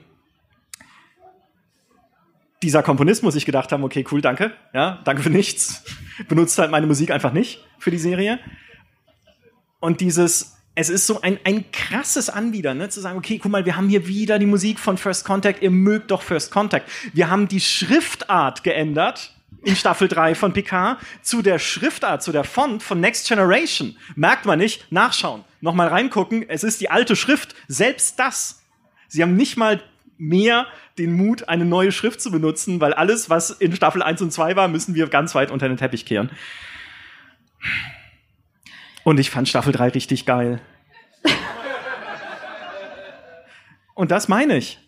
dieser Komponist muss sich gedacht haben, okay, cool, danke, ja, danke für nichts. Benutzt halt meine Musik einfach nicht für die Serie. Und dieses, es ist so ein, ein krasses Anwider, ne, zu sagen, okay, guck mal, wir haben hier wieder die Musik von First Contact, ihr mögt doch First Contact. Wir haben die Schriftart geändert in Staffel 3 von Picard zu der Schriftart, zu der Font von Next Generation. Merkt man nicht, nachschauen, nochmal reingucken, es ist die alte Schrift, selbst das. Sie haben nicht mal mehr den Mut, eine neue Schrift zu benutzen, weil alles, was in Staffel 1 und 2 war, müssen wir ganz weit unter den Teppich kehren. Und ich fand Staffel 3 richtig geil. und das meine ich.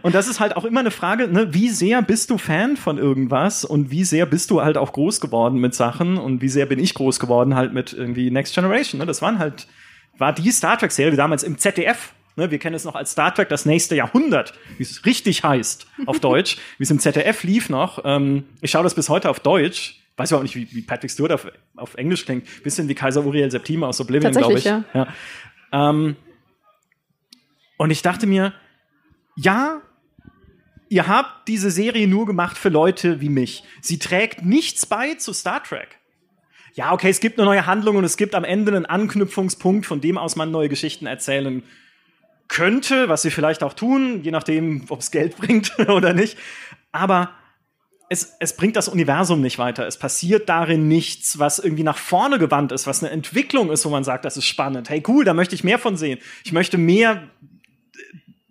Und das ist halt auch immer eine Frage, ne, wie sehr bist du Fan von irgendwas und wie sehr bist du halt auch groß geworden mit Sachen und wie sehr bin ich groß geworden halt mit irgendwie Next Generation. Ne? Das waren halt, war die Star Trek-Serie damals im ZDF Ne, wir kennen es noch als Star Trek das nächste Jahrhundert, wie es richtig heißt auf Deutsch, wie es im ZDF lief noch. Ähm, ich schaue das bis heute auf Deutsch. Weiß überhaupt nicht, wie, wie Patrick Stewart auf, auf Englisch klingt. Bisschen wie Kaiser Uriel Septima aus Oblivion, glaube ich. Ja. ja. Ähm, und ich dachte mir, ja, ihr habt diese Serie nur gemacht für Leute wie mich. Sie trägt nichts bei zu Star Trek. Ja, okay, es gibt eine neue Handlung und es gibt am Ende einen Anknüpfungspunkt, von dem aus man neue Geschichten erzählen könnte, was sie vielleicht auch tun, je nachdem, ob es Geld bringt oder nicht. Aber es, es bringt das Universum nicht weiter. Es passiert darin nichts, was irgendwie nach vorne gewandt ist, was eine Entwicklung ist, wo man sagt, das ist spannend. Hey, cool, da möchte ich mehr von sehen. Ich möchte mehr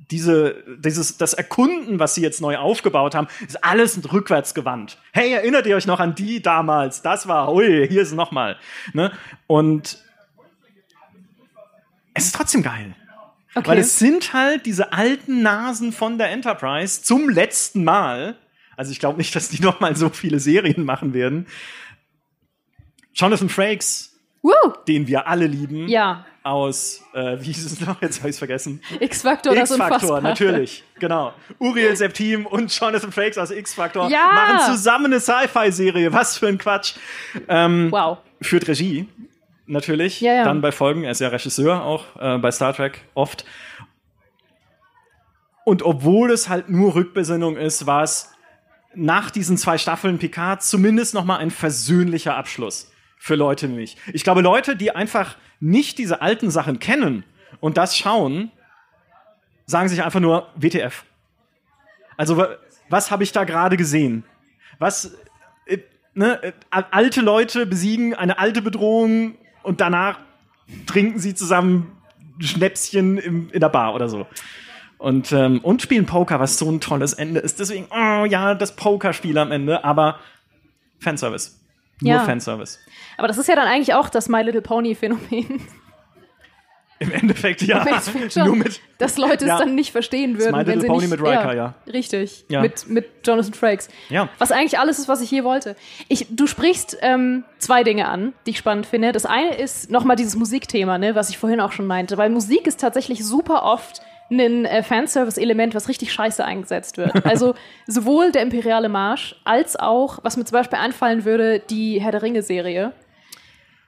diese, dieses, das Erkunden, was sie jetzt neu aufgebaut haben, ist alles rückwärts gewandt. Hey, erinnert ihr euch noch an die damals? Das war, ui, hier ist nochmal. Ne? Und es ist trotzdem geil. Okay. Weil es sind halt diese alten Nasen von der Enterprise zum letzten Mal. Also ich glaube nicht, dass die noch mal so viele Serien machen werden. Jonathan Frakes, Woo! den wir alle lieben. Ja. Aus, äh, wie hieß es noch? Jetzt habe ich es vergessen. X-Factor, das X-Factor, natürlich. Genau. Uriel Septim und Jonathan Frakes aus X-Factor ja! machen zusammen eine Sci-Fi-Serie. Was für ein Quatsch. Ähm, wow. Führt Regie natürlich. Ja, ja. Dann bei Folgen. Er ist ja Regisseur auch äh, bei Star Trek oft. Und obwohl es halt nur Rückbesinnung ist, war es nach diesen zwei Staffeln Picard zumindest noch mal ein versöhnlicher Abschluss für Leute wie mich. Ich glaube, Leute, die einfach nicht diese alten Sachen kennen und das schauen, sagen sich einfach nur WTF. Also was habe ich da gerade gesehen? Was äh, ne, äh, alte Leute besiegen eine alte Bedrohung und danach trinken sie zusammen Schnäpschen im, in der Bar oder so. Und, ähm, und spielen Poker, was so ein tolles Ende ist. Deswegen, oh ja, das Pokerspiel am Ende, aber Fanservice. Nur ja. Fanservice. Aber das ist ja dann eigentlich auch das My Little Pony Phänomen. Im Endeffekt, ja. Nur mit, dass Leute ja. es dann nicht verstehen würden. Wenn sie Pony nicht, mit Riker, ja. ja. Richtig. Ja. Mit, mit Jonathan Frakes. Ja. Was eigentlich alles ist, was ich je wollte. Ich, du sprichst ähm, zwei Dinge an, die ich spannend finde. Das eine ist nochmal dieses Musikthema, ne, was ich vorhin auch schon meinte. Weil Musik ist tatsächlich super oft ein äh, Fanservice-Element, was richtig scheiße eingesetzt wird. Also sowohl der Imperiale Marsch als auch, was mir zum Beispiel einfallen würde, die Herr der Ringe-Serie.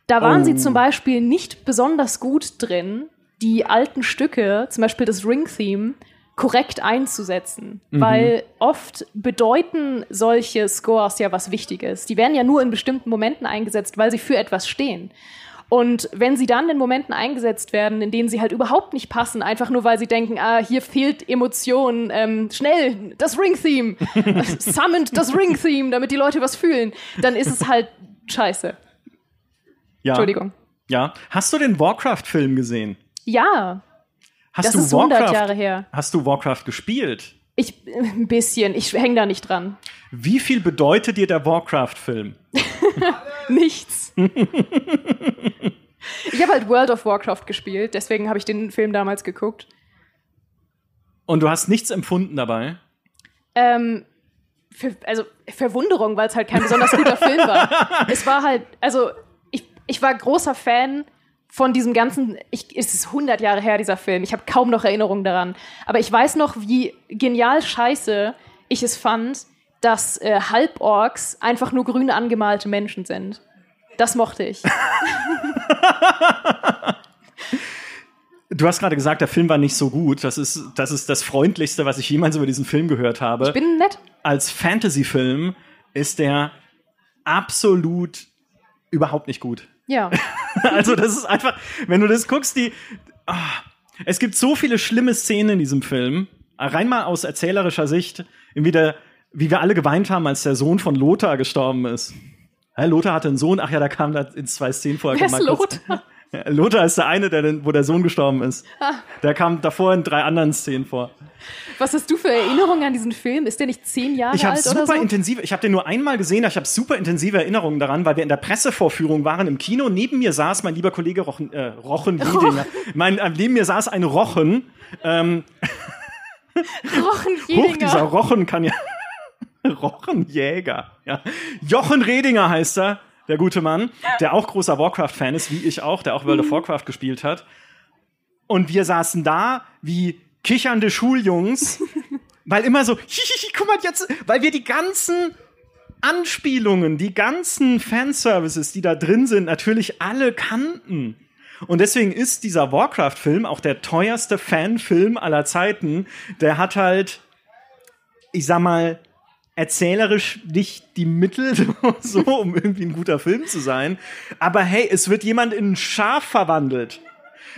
Da waren oh. sie zum Beispiel nicht besonders gut drin, die alten Stücke, zum Beispiel das Ring-Theme, korrekt einzusetzen. Mhm. Weil oft bedeuten solche Scores ja was Wichtiges. Die werden ja nur in bestimmten Momenten eingesetzt, weil sie für etwas stehen. Und wenn sie dann in Momenten eingesetzt werden, in denen sie halt überhaupt nicht passen, einfach nur weil sie denken, ah, hier fehlt Emotion, ähm, schnell, das Ring-Theme, summoned das Ring-Theme, damit die Leute was fühlen, dann ist es halt scheiße. Ja. Entschuldigung. Ja. Hast du den Warcraft-Film gesehen? Ja. Hast das du ist Warcraft, 100 Jahre her. Hast du Warcraft gespielt? Ich, ein bisschen. Ich hänge da nicht dran. Wie viel bedeutet dir der Warcraft-Film? Nichts. ich habe halt World of Warcraft gespielt, deswegen habe ich den Film damals geguckt. Und du hast nichts empfunden dabei? Ähm, für, also Verwunderung, weil es halt kein besonders guter Film war. Es war halt, also ich, war großer Fan von diesem ganzen, ich, es ist 100 Jahre her, dieser Film, ich habe kaum noch Erinnerungen daran, aber ich weiß noch, wie genial scheiße ich es fand, dass äh, Halborgs einfach nur grün angemalte Menschen sind. Das mochte ich. Du hast gerade gesagt, der Film war nicht so gut. Das ist, das ist das Freundlichste, was ich jemals über diesen Film gehört habe. Ich bin nett. Als Fantasy-Film ist der absolut überhaupt nicht gut. Ja. also, das ist einfach, wenn du das guckst, die. Oh, es gibt so viele schlimme Szenen in diesem Film. Rein mal aus erzählerischer Sicht, wie, der, wie wir alle geweint haben, als der Sohn von Lothar gestorben ist. Ja, Lothar hatte einen Sohn, ach ja, da kam da in zwei Szenen vorher. Wer ist Lothar? Lothar ist der eine, der, wo der Sohn gestorben ist. Ah. Der kam davor in drei anderen Szenen vor. Was hast du für Erinnerungen an diesen Film? Ist der nicht zehn Jahre ich alt super oder so? Intensive, ich habe den nur einmal gesehen, ich habe super intensive Erinnerungen daran, weil wir in der Pressevorführung waren im Kino. Neben mir saß mein lieber Kollege Rochen, äh, Rochen Jedinger. mein, äh, neben mir saß ein Rochen. Ähm, Rochen Jedinger. Hoch, dieser Rochen kann ja... Rochenjäger. Ja. Jochen Redinger heißt er der gute Mann, der auch großer Warcraft-Fan ist, wie ich auch, der auch World of mhm. Warcraft gespielt hat. Und wir saßen da wie kichernde Schuljungs, weil immer so, hihihi, guck mal jetzt, weil wir die ganzen Anspielungen, die ganzen Fanservices, die da drin sind, natürlich alle kannten. Und deswegen ist dieser Warcraft-Film auch der teuerste Fanfilm aller Zeiten. Der hat halt, ich sag mal, erzählerisch nicht die Mittel, so, um irgendwie ein guter Film zu sein. Aber hey, es wird jemand in ein Schaf verwandelt.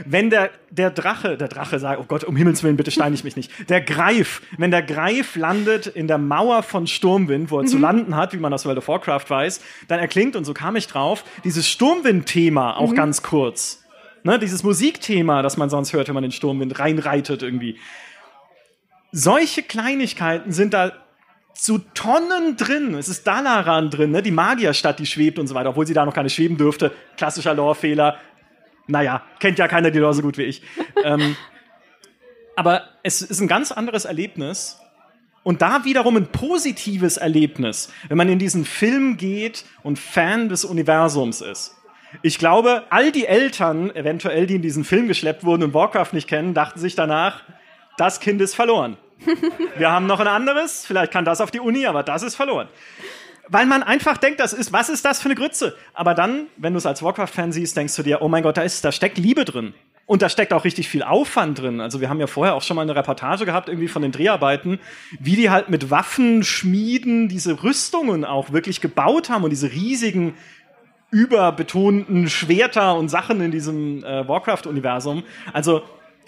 Wenn der, der Drache, der Drache sagt, oh Gott, um Himmels Willen, bitte steine ich mich nicht. Der Greif, wenn der Greif landet in der Mauer von Sturmwind, wo er mhm. zu landen hat, wie man aus World of Warcraft weiß, dann erklingt, und so kam ich drauf, dieses Sturmwind-Thema auch mhm. ganz kurz. Ne, dieses Musikthema, das man sonst hört, wenn man den Sturmwind reinreitet irgendwie. Solche Kleinigkeiten sind da zu Tonnen drin. Es ist Dalaran drin, ne? die Magierstadt, die schwebt und so weiter, obwohl sie da noch keine schweben dürfte. Klassischer Lore-Fehler. Naja, kennt ja keiner die Lore so gut wie ich. ähm, aber es ist ein ganz anderes Erlebnis. Und da wiederum ein positives Erlebnis, wenn man in diesen Film geht und Fan des Universums ist. Ich glaube, all die Eltern, eventuell, die in diesen Film geschleppt wurden und Warcraft nicht kennen, dachten sich danach, das Kind ist verloren. Wir haben noch ein anderes, vielleicht kann das auf die Uni, aber das ist verloren. Weil man einfach denkt, das ist, was ist das für eine Grütze? Aber dann, wenn du es als Warcraft-Fan siehst, denkst du dir, oh mein Gott, da, ist, da steckt Liebe drin. Und da steckt auch richtig viel Aufwand drin. Also wir haben ja vorher auch schon mal eine Reportage gehabt, irgendwie von den Dreharbeiten, wie die halt mit Waffen schmieden, diese Rüstungen auch wirklich gebaut haben und diese riesigen überbetonten Schwerter und Sachen in diesem äh, Warcraft-Universum. Also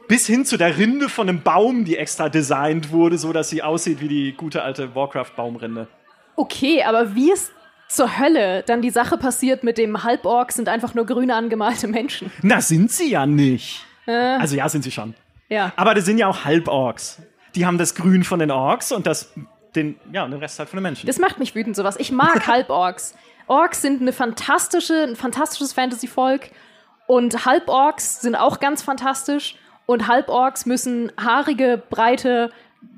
bis hin zu der Rinde von einem Baum, die extra designt wurde, so dass sie aussieht wie die gute alte Warcraft-Baumrinde. Okay, aber wie ist zur Hölle dann die Sache passiert mit dem Halborg sind einfach nur grüne angemalte Menschen? Na, sind sie ja nicht. Äh. Also ja, sind sie schon. Ja. Aber das sind ja auch Halborgs. Die haben das Grün von den Orks und das den, ja, den Rest halt von den Menschen. Das macht mich wütend, sowas. Ich mag Halborgs. Orks sind eine fantastische, ein fantastisches Fantasy-Volk und Halborgs sind auch ganz fantastisch und Halborgs müssen haarige, breite,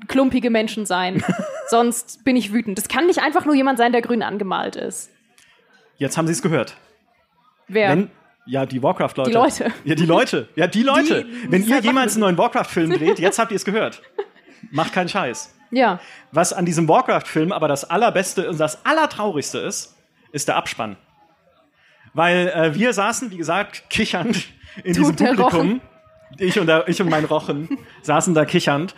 klumpige Menschen sein. Sonst bin ich wütend. Das kann nicht einfach nur jemand sein, der grün angemalt ist. Jetzt haben Sie es gehört. Wer? Wenn, ja, die Warcraft-Leute. Die Leute. Ja, die Leute. Ja, die Leute. Die, Wenn ihr jemals einen neuen Warcraft-Film dreht, jetzt habt ihr es gehört. Macht keinen Scheiß. Ja. Was an diesem Warcraft-Film aber das allerbeste und das allertraurigste ist, ist der Abspann. Weil äh, wir saßen, wie gesagt, kichernd in Tut diesem Publikum ich und, der, ich und mein Rochen saßen da kichernd.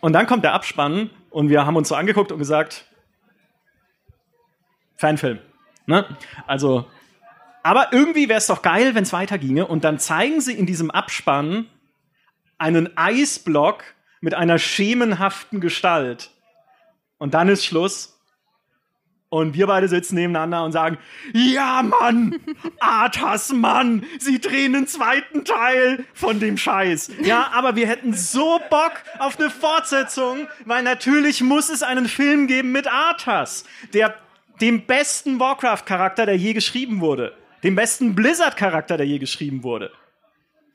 Und dann kommt der Abspann und wir haben uns so angeguckt und gesagt, Fanfilm. Ne? Also, aber irgendwie wäre es doch geil, wenn es weiterginge. Und dann zeigen sie in diesem Abspann einen Eisblock mit einer schemenhaften Gestalt. Und dann ist Schluss. Und wir beide sitzen nebeneinander und sagen, ja Mann, Arthas Mann, sie drehen einen zweiten Teil von dem Scheiß. Ja, aber wir hätten so Bock auf eine Fortsetzung, weil natürlich muss es einen Film geben mit Arthas, der dem besten Warcraft-Charakter, der je geschrieben wurde. Dem besten Blizzard-Charakter, der je geschrieben wurde.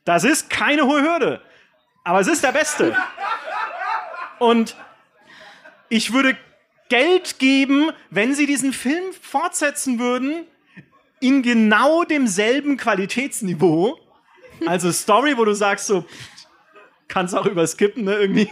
Das ist keine hohe Hürde. Aber es ist der beste. Und ich würde Geld geben, wenn sie diesen Film fortsetzen würden, in genau demselben Qualitätsniveau. Also Story, wo du sagst, so, kannst auch überskippen, ne, irgendwie.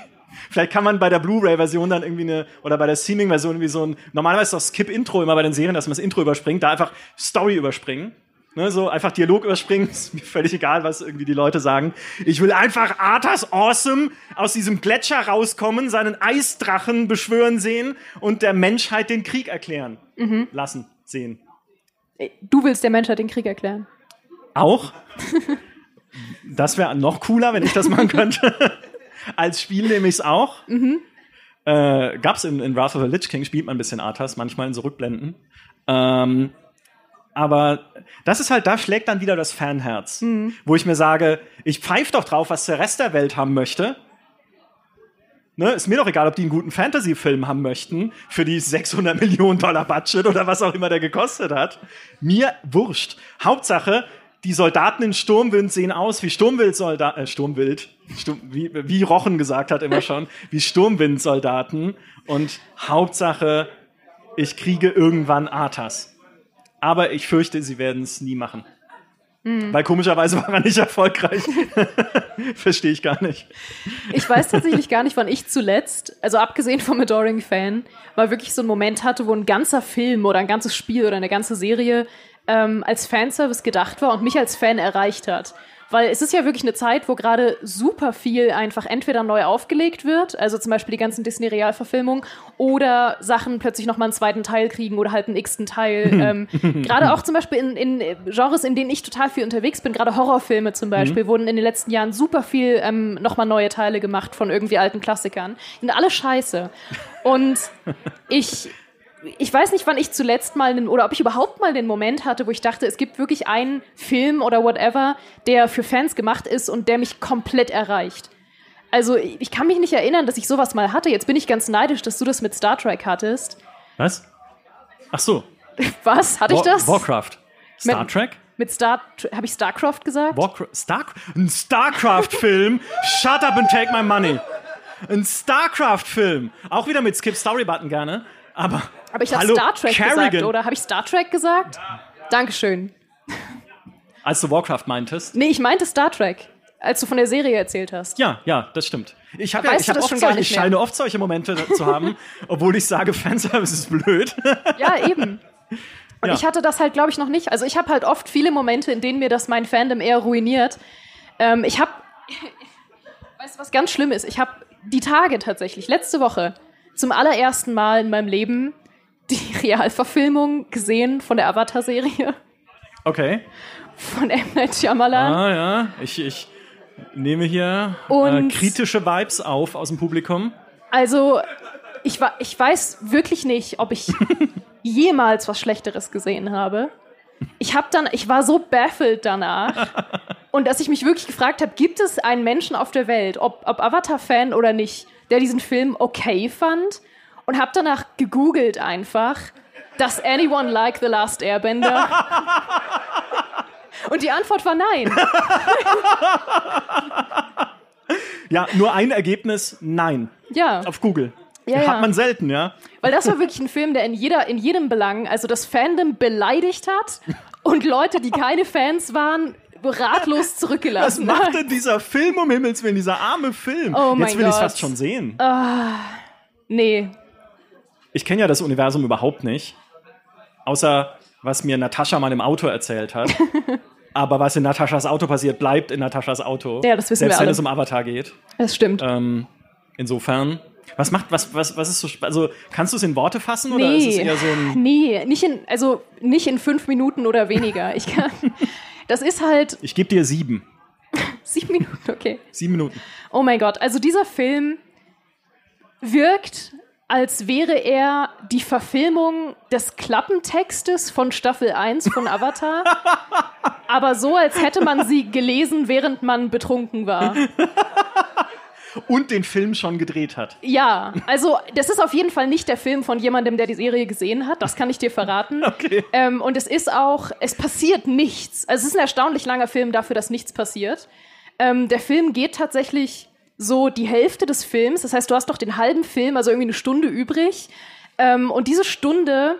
Vielleicht kann man bei der Blu-ray-Version dann irgendwie eine, oder bei der Streaming-Version irgendwie so ein, normalerweise ist doch Skip-Intro immer bei den Serien, dass man das Intro überspringt, da einfach Story überspringen. Ne, so einfach Dialog überspringen, ist mir völlig egal, was irgendwie die Leute sagen. Ich will einfach Arthas Awesome aus diesem Gletscher rauskommen, seinen Eisdrachen beschwören sehen und der Menschheit den Krieg erklären mhm. lassen sehen. Du willst der Menschheit den Krieg erklären? Auch? das wäre noch cooler, wenn ich das machen könnte. Als Spiel nehme ich es auch. Mhm. Äh, gab's in, in Wrath of the Lich King, spielt man ein bisschen Arthas, manchmal in so Rückblenden. Ähm, aber das ist halt, da schlägt dann wieder das Fanherz, mhm. wo ich mir sage, ich pfeife doch drauf, was der Rest der Welt haben möchte. Ne, ist mir doch egal, ob die einen guten Fantasy-Film haben möchten, für die 600 Millionen Dollar Budget oder was auch immer der gekostet hat. Mir wurscht. Hauptsache, die Soldaten in Sturmwind sehen aus wie Sturmwild-Soldaten, äh, Sturmwild, Sturm, wie, wie Rochen gesagt hat immer schon, wie Sturmwind-Soldaten. Und Hauptsache, ich kriege irgendwann Arthas. Aber ich fürchte, sie werden es nie machen. Mhm. Weil komischerweise war er nicht erfolgreich. Verstehe ich gar nicht. Ich weiß tatsächlich gar nicht, wann ich zuletzt, also abgesehen vom Adoring Fan, mal wirklich so einen Moment hatte, wo ein ganzer Film oder ein ganzes Spiel oder eine ganze Serie ähm, als Fanservice gedacht war und mich als Fan erreicht hat. Weil es ist ja wirklich eine Zeit, wo gerade super viel einfach entweder neu aufgelegt wird, also zum Beispiel die ganzen Disney-Realverfilmungen, oder Sachen plötzlich nochmal einen zweiten Teil kriegen oder halt einen x-ten Teil. ähm, gerade auch zum Beispiel in, in Genres, in denen ich total viel unterwegs bin, gerade Horrorfilme zum Beispiel, mhm. wurden in den letzten Jahren super viel ähm, nochmal neue Teile gemacht von irgendwie alten Klassikern. Die sind alle scheiße. Und ich ich weiß nicht, wann ich zuletzt mal den, oder ob ich überhaupt mal den Moment hatte, wo ich dachte, es gibt wirklich einen Film oder whatever, der für Fans gemacht ist und der mich komplett erreicht. Also ich kann mich nicht erinnern, dass ich sowas mal hatte. Jetzt bin ich ganz neidisch, dass du das mit Star Trek hattest. Was? Ach so. Was? Hatte ich das? Warcraft. Star mit, Trek? Mit Star, habe ich StarCraft gesagt? Warcraft, Star, ein StarCraft-Film. Shut up and take my money. Ein StarCraft-Film. Auch wieder mit Skip Story Button gerne. Aber aber ich habe Star Trek Kerrigan. gesagt, oder? Habe ich Star Trek gesagt? Ja. Dankeschön. Als du Warcraft meintest? Nee, ich meinte Star Trek, als du von der Serie erzählt hast. Ja, ja, das stimmt. Ich, hab ja, ich, hab oft solche, ich scheine oft solche Momente zu haben, obwohl ich sage, Fanservice ist blöd. ja, eben. Und ja. ich hatte das halt, glaube ich, noch nicht. Also ich habe halt oft viele Momente, in denen mir das mein Fandom eher ruiniert. Ähm, ich habe, weißt du, was ganz schlimm ist? Ich habe die Tage tatsächlich, letzte Woche, zum allerersten Mal in meinem Leben die Realverfilmung gesehen von der Avatar-Serie. Okay. Von M. Night Shyamalan. Ah, ja. Ich, ich nehme hier äh, kritische Vibes auf aus dem Publikum. Also, ich, ich weiß wirklich nicht, ob ich jemals was Schlechteres gesehen habe. Ich habe dann, ich war so baffled danach. und dass ich mich wirklich gefragt habe, gibt es einen Menschen auf der Welt, ob, ob Avatar-Fan oder nicht, der diesen Film okay fand? und habe danach gegoogelt einfach, does anyone like The Last Airbender? und die Antwort war nein. ja, nur ein Ergebnis, nein. Ja. Auf Google. Ja, Hat ja. man selten, ja. Weil das war wirklich ein Film, der in, jeder, in jedem Belang, also das Fandom beleidigt hat und Leute, die keine Fans waren, ratlos zurückgelassen. Was macht denn dieser Film um Himmels Willen, dieser arme Film? Oh Jetzt will ich es fast schon sehen. Uh, nee, ich kenne ja das Universum überhaupt nicht. Außer was mir Natascha mal im Auto erzählt hat. Aber was in Nataschas Auto passiert, bleibt in Nataschas Auto. Ja, das wissen Selbst wir alle. wenn es um Avatar geht. Das stimmt. Ähm, insofern. Was macht, was, was, was ist so, also kannst du es in Worte fassen nee, oder ist es eher so ein. Nee, nicht in, also nicht in fünf Minuten oder weniger. Ich kann, das ist halt. Ich gebe dir sieben. sieben Minuten, okay. Sieben Minuten. Oh mein Gott, also dieser Film wirkt als wäre er die Verfilmung des Klappentextes von Staffel 1 von Avatar, aber so, als hätte man sie gelesen, während man betrunken war. Und den Film schon gedreht hat. Ja, also das ist auf jeden Fall nicht der Film von jemandem, der die Serie gesehen hat. Das kann ich dir verraten. Okay. Ähm, und es ist auch, es passiert nichts. Also es ist ein erstaunlich langer Film dafür, dass nichts passiert. Ähm, der Film geht tatsächlich so die Hälfte des Films. Das heißt, du hast doch den halben Film, also irgendwie eine Stunde übrig. Ähm, und diese Stunde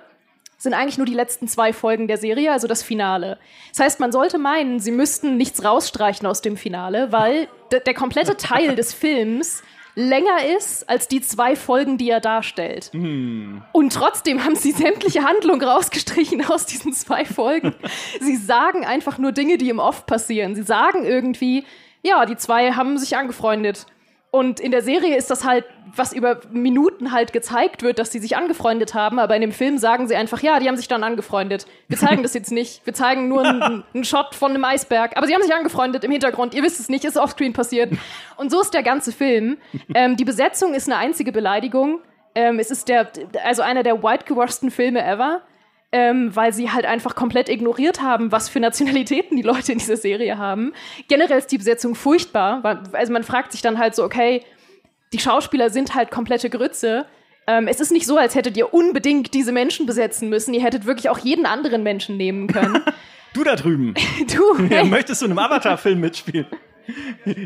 sind eigentlich nur die letzten zwei Folgen der Serie, also das Finale. Das heißt, man sollte meinen, sie müssten nichts rausstreichen aus dem Finale, weil der komplette Teil des Films länger ist als die zwei Folgen, die er darstellt. Mm. Und trotzdem haben sie sämtliche Handlung rausgestrichen aus diesen zwei Folgen. sie sagen einfach nur Dinge, die im Off passieren. Sie sagen irgendwie, ja, die zwei haben sich angefreundet. Und in der Serie ist das halt, was über Minuten halt gezeigt wird, dass sie sich angefreundet haben, aber in dem Film sagen sie einfach, ja, die haben sich dann angefreundet. Wir zeigen das jetzt nicht. Wir zeigen nur einen, einen Shot von einem Eisberg. Aber sie haben sich angefreundet im Hintergrund. Ihr wisst es nicht, ist offscreen passiert. Und so ist der ganze Film. Ähm, die Besetzung ist eine einzige Beleidigung. Ähm, es ist der, also einer der whitewashedsten Filme ever ähm, weil sie halt einfach komplett ignoriert haben, was für Nationalitäten die Leute in dieser Serie haben. Generell ist die Besetzung furchtbar, weil, also man fragt sich dann halt so, okay, die Schauspieler sind halt komplette Grütze. Ähm, es ist nicht so, als hättet ihr unbedingt diese Menschen besetzen müssen. Ihr hättet wirklich auch jeden anderen Menschen nehmen können. du da drüben. du. Ja, möchtest du in einem Avatar-Film mitspielen?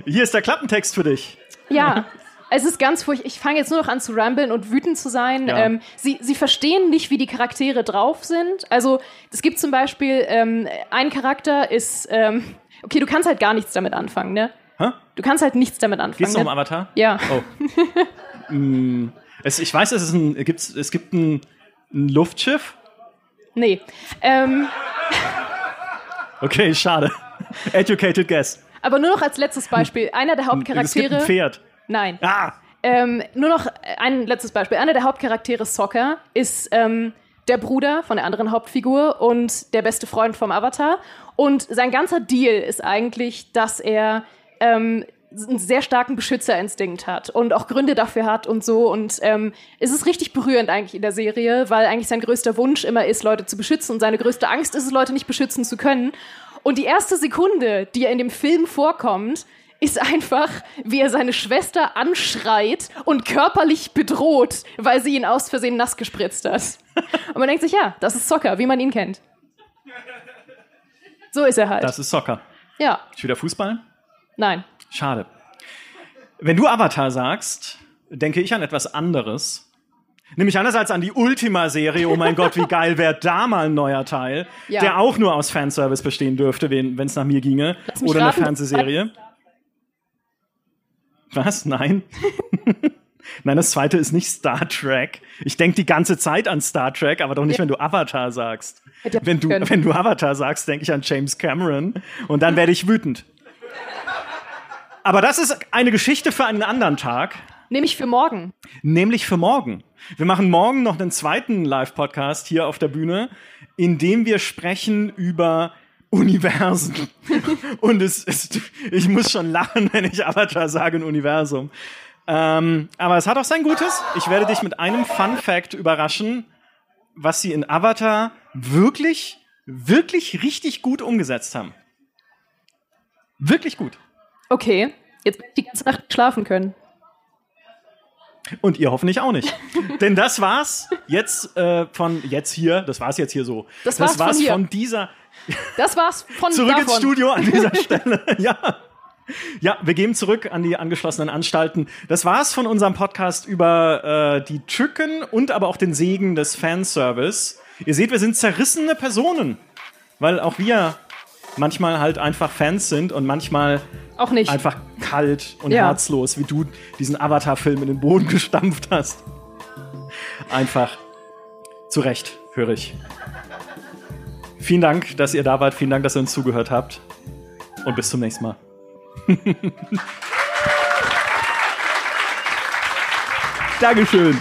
Hier ist der Klappentext für dich. Ja, es ist ganz furchtbar. Ich fange jetzt nur noch an zu ramblen und wütend zu sein. Ja. Ähm, sie, sie verstehen nicht, wie die Charaktere drauf sind. Also es gibt zum Beispiel ähm, ein Charakter ist ähm, okay, du kannst halt gar nichts damit anfangen, ne? Hä? Du kannst halt nichts damit anfangen. Geht's noch um Avatar? Ja. Oh. mm, es, ich weiß, es, ist ein, gibt's, es gibt ein, ein Luftschiff. Nee. Ähm. Okay, schade. Educated guess. Aber nur noch als letztes Beispiel. Einer der Hauptcharaktere. Es gibt ein Pferd. Nein. Ah! Ähm, nur noch ein letztes Beispiel. Einer der Hauptcharaktere Soccer ist ähm, der Bruder von der anderen Hauptfigur und der beste Freund vom Avatar. Und sein ganzer Deal ist eigentlich, dass er ähm, einen sehr starken Beschützerinstinkt hat und auch Gründe dafür hat und so. Und ähm, es ist richtig berührend eigentlich in der Serie, weil eigentlich sein größter Wunsch immer ist, Leute zu beschützen und seine größte Angst ist es, Leute nicht beschützen zu können. Und die erste Sekunde, die er in dem Film vorkommt, ist einfach, wie er seine Schwester anschreit und körperlich bedroht, weil sie ihn aus Versehen nass gespritzt hat. Und man denkt sich, ja, das ist Soccer, wie man ihn kennt. So ist er halt. Das ist Soccer. Ja. Ist wieder Fußball? Nein. Schade. Wenn du Avatar sagst, denke ich an etwas anderes. Nämlich einerseits an die Ultima-Serie, oh mein Gott, wie geil wäre da mal ein neuer Teil, ja. der auch nur aus Fanservice bestehen dürfte, wenn es nach mir ginge. Oder raten, eine Fernsehserie. Was? Nein? Nein, das zweite ist nicht Star Trek. Ich denke die ganze Zeit an Star Trek, aber doch nicht, ja. wenn du Avatar sagst. Wenn du, wenn du Avatar sagst, denke ich an James Cameron und dann werde ich wütend. Aber das ist eine Geschichte für einen anderen Tag. Nämlich für morgen. Nämlich für morgen. Wir machen morgen noch einen zweiten Live-Podcast hier auf der Bühne, in dem wir sprechen über Universen. Und es ist, ich muss schon lachen, wenn ich Avatar sage, ein Universum. Ähm, aber es hat auch sein Gutes. Ich werde dich mit einem Fun Fact überraschen, was sie in Avatar wirklich, wirklich richtig gut umgesetzt haben. Wirklich gut. Okay, jetzt werde ich die ganze Nacht schlafen können. Und ihr hoffentlich auch nicht. Denn das war's jetzt äh, von jetzt hier, das war's jetzt hier so. Das war's, das war's von, von, dieser. Das war's von Zurück davon. ins Studio an dieser Stelle. ja. Ja, wir gehen zurück an die angeschlossenen Anstalten. Das war's von unserem Podcast über äh, die Tücken und aber auch den Segen des Fanservice. Ihr seht, wir sind zerrissene Personen, weil auch wir manchmal halt einfach Fans sind und manchmal auch nicht. einfach kalt und ja. herzlos, wie du diesen Avatar-Film in den Boden gestampft hast. Einfach zu Recht, höre ich. Vielen Dank, dass ihr da wart. Vielen Dank, dass ihr uns zugehört habt. Und bis zum nächsten Mal. Dankeschön.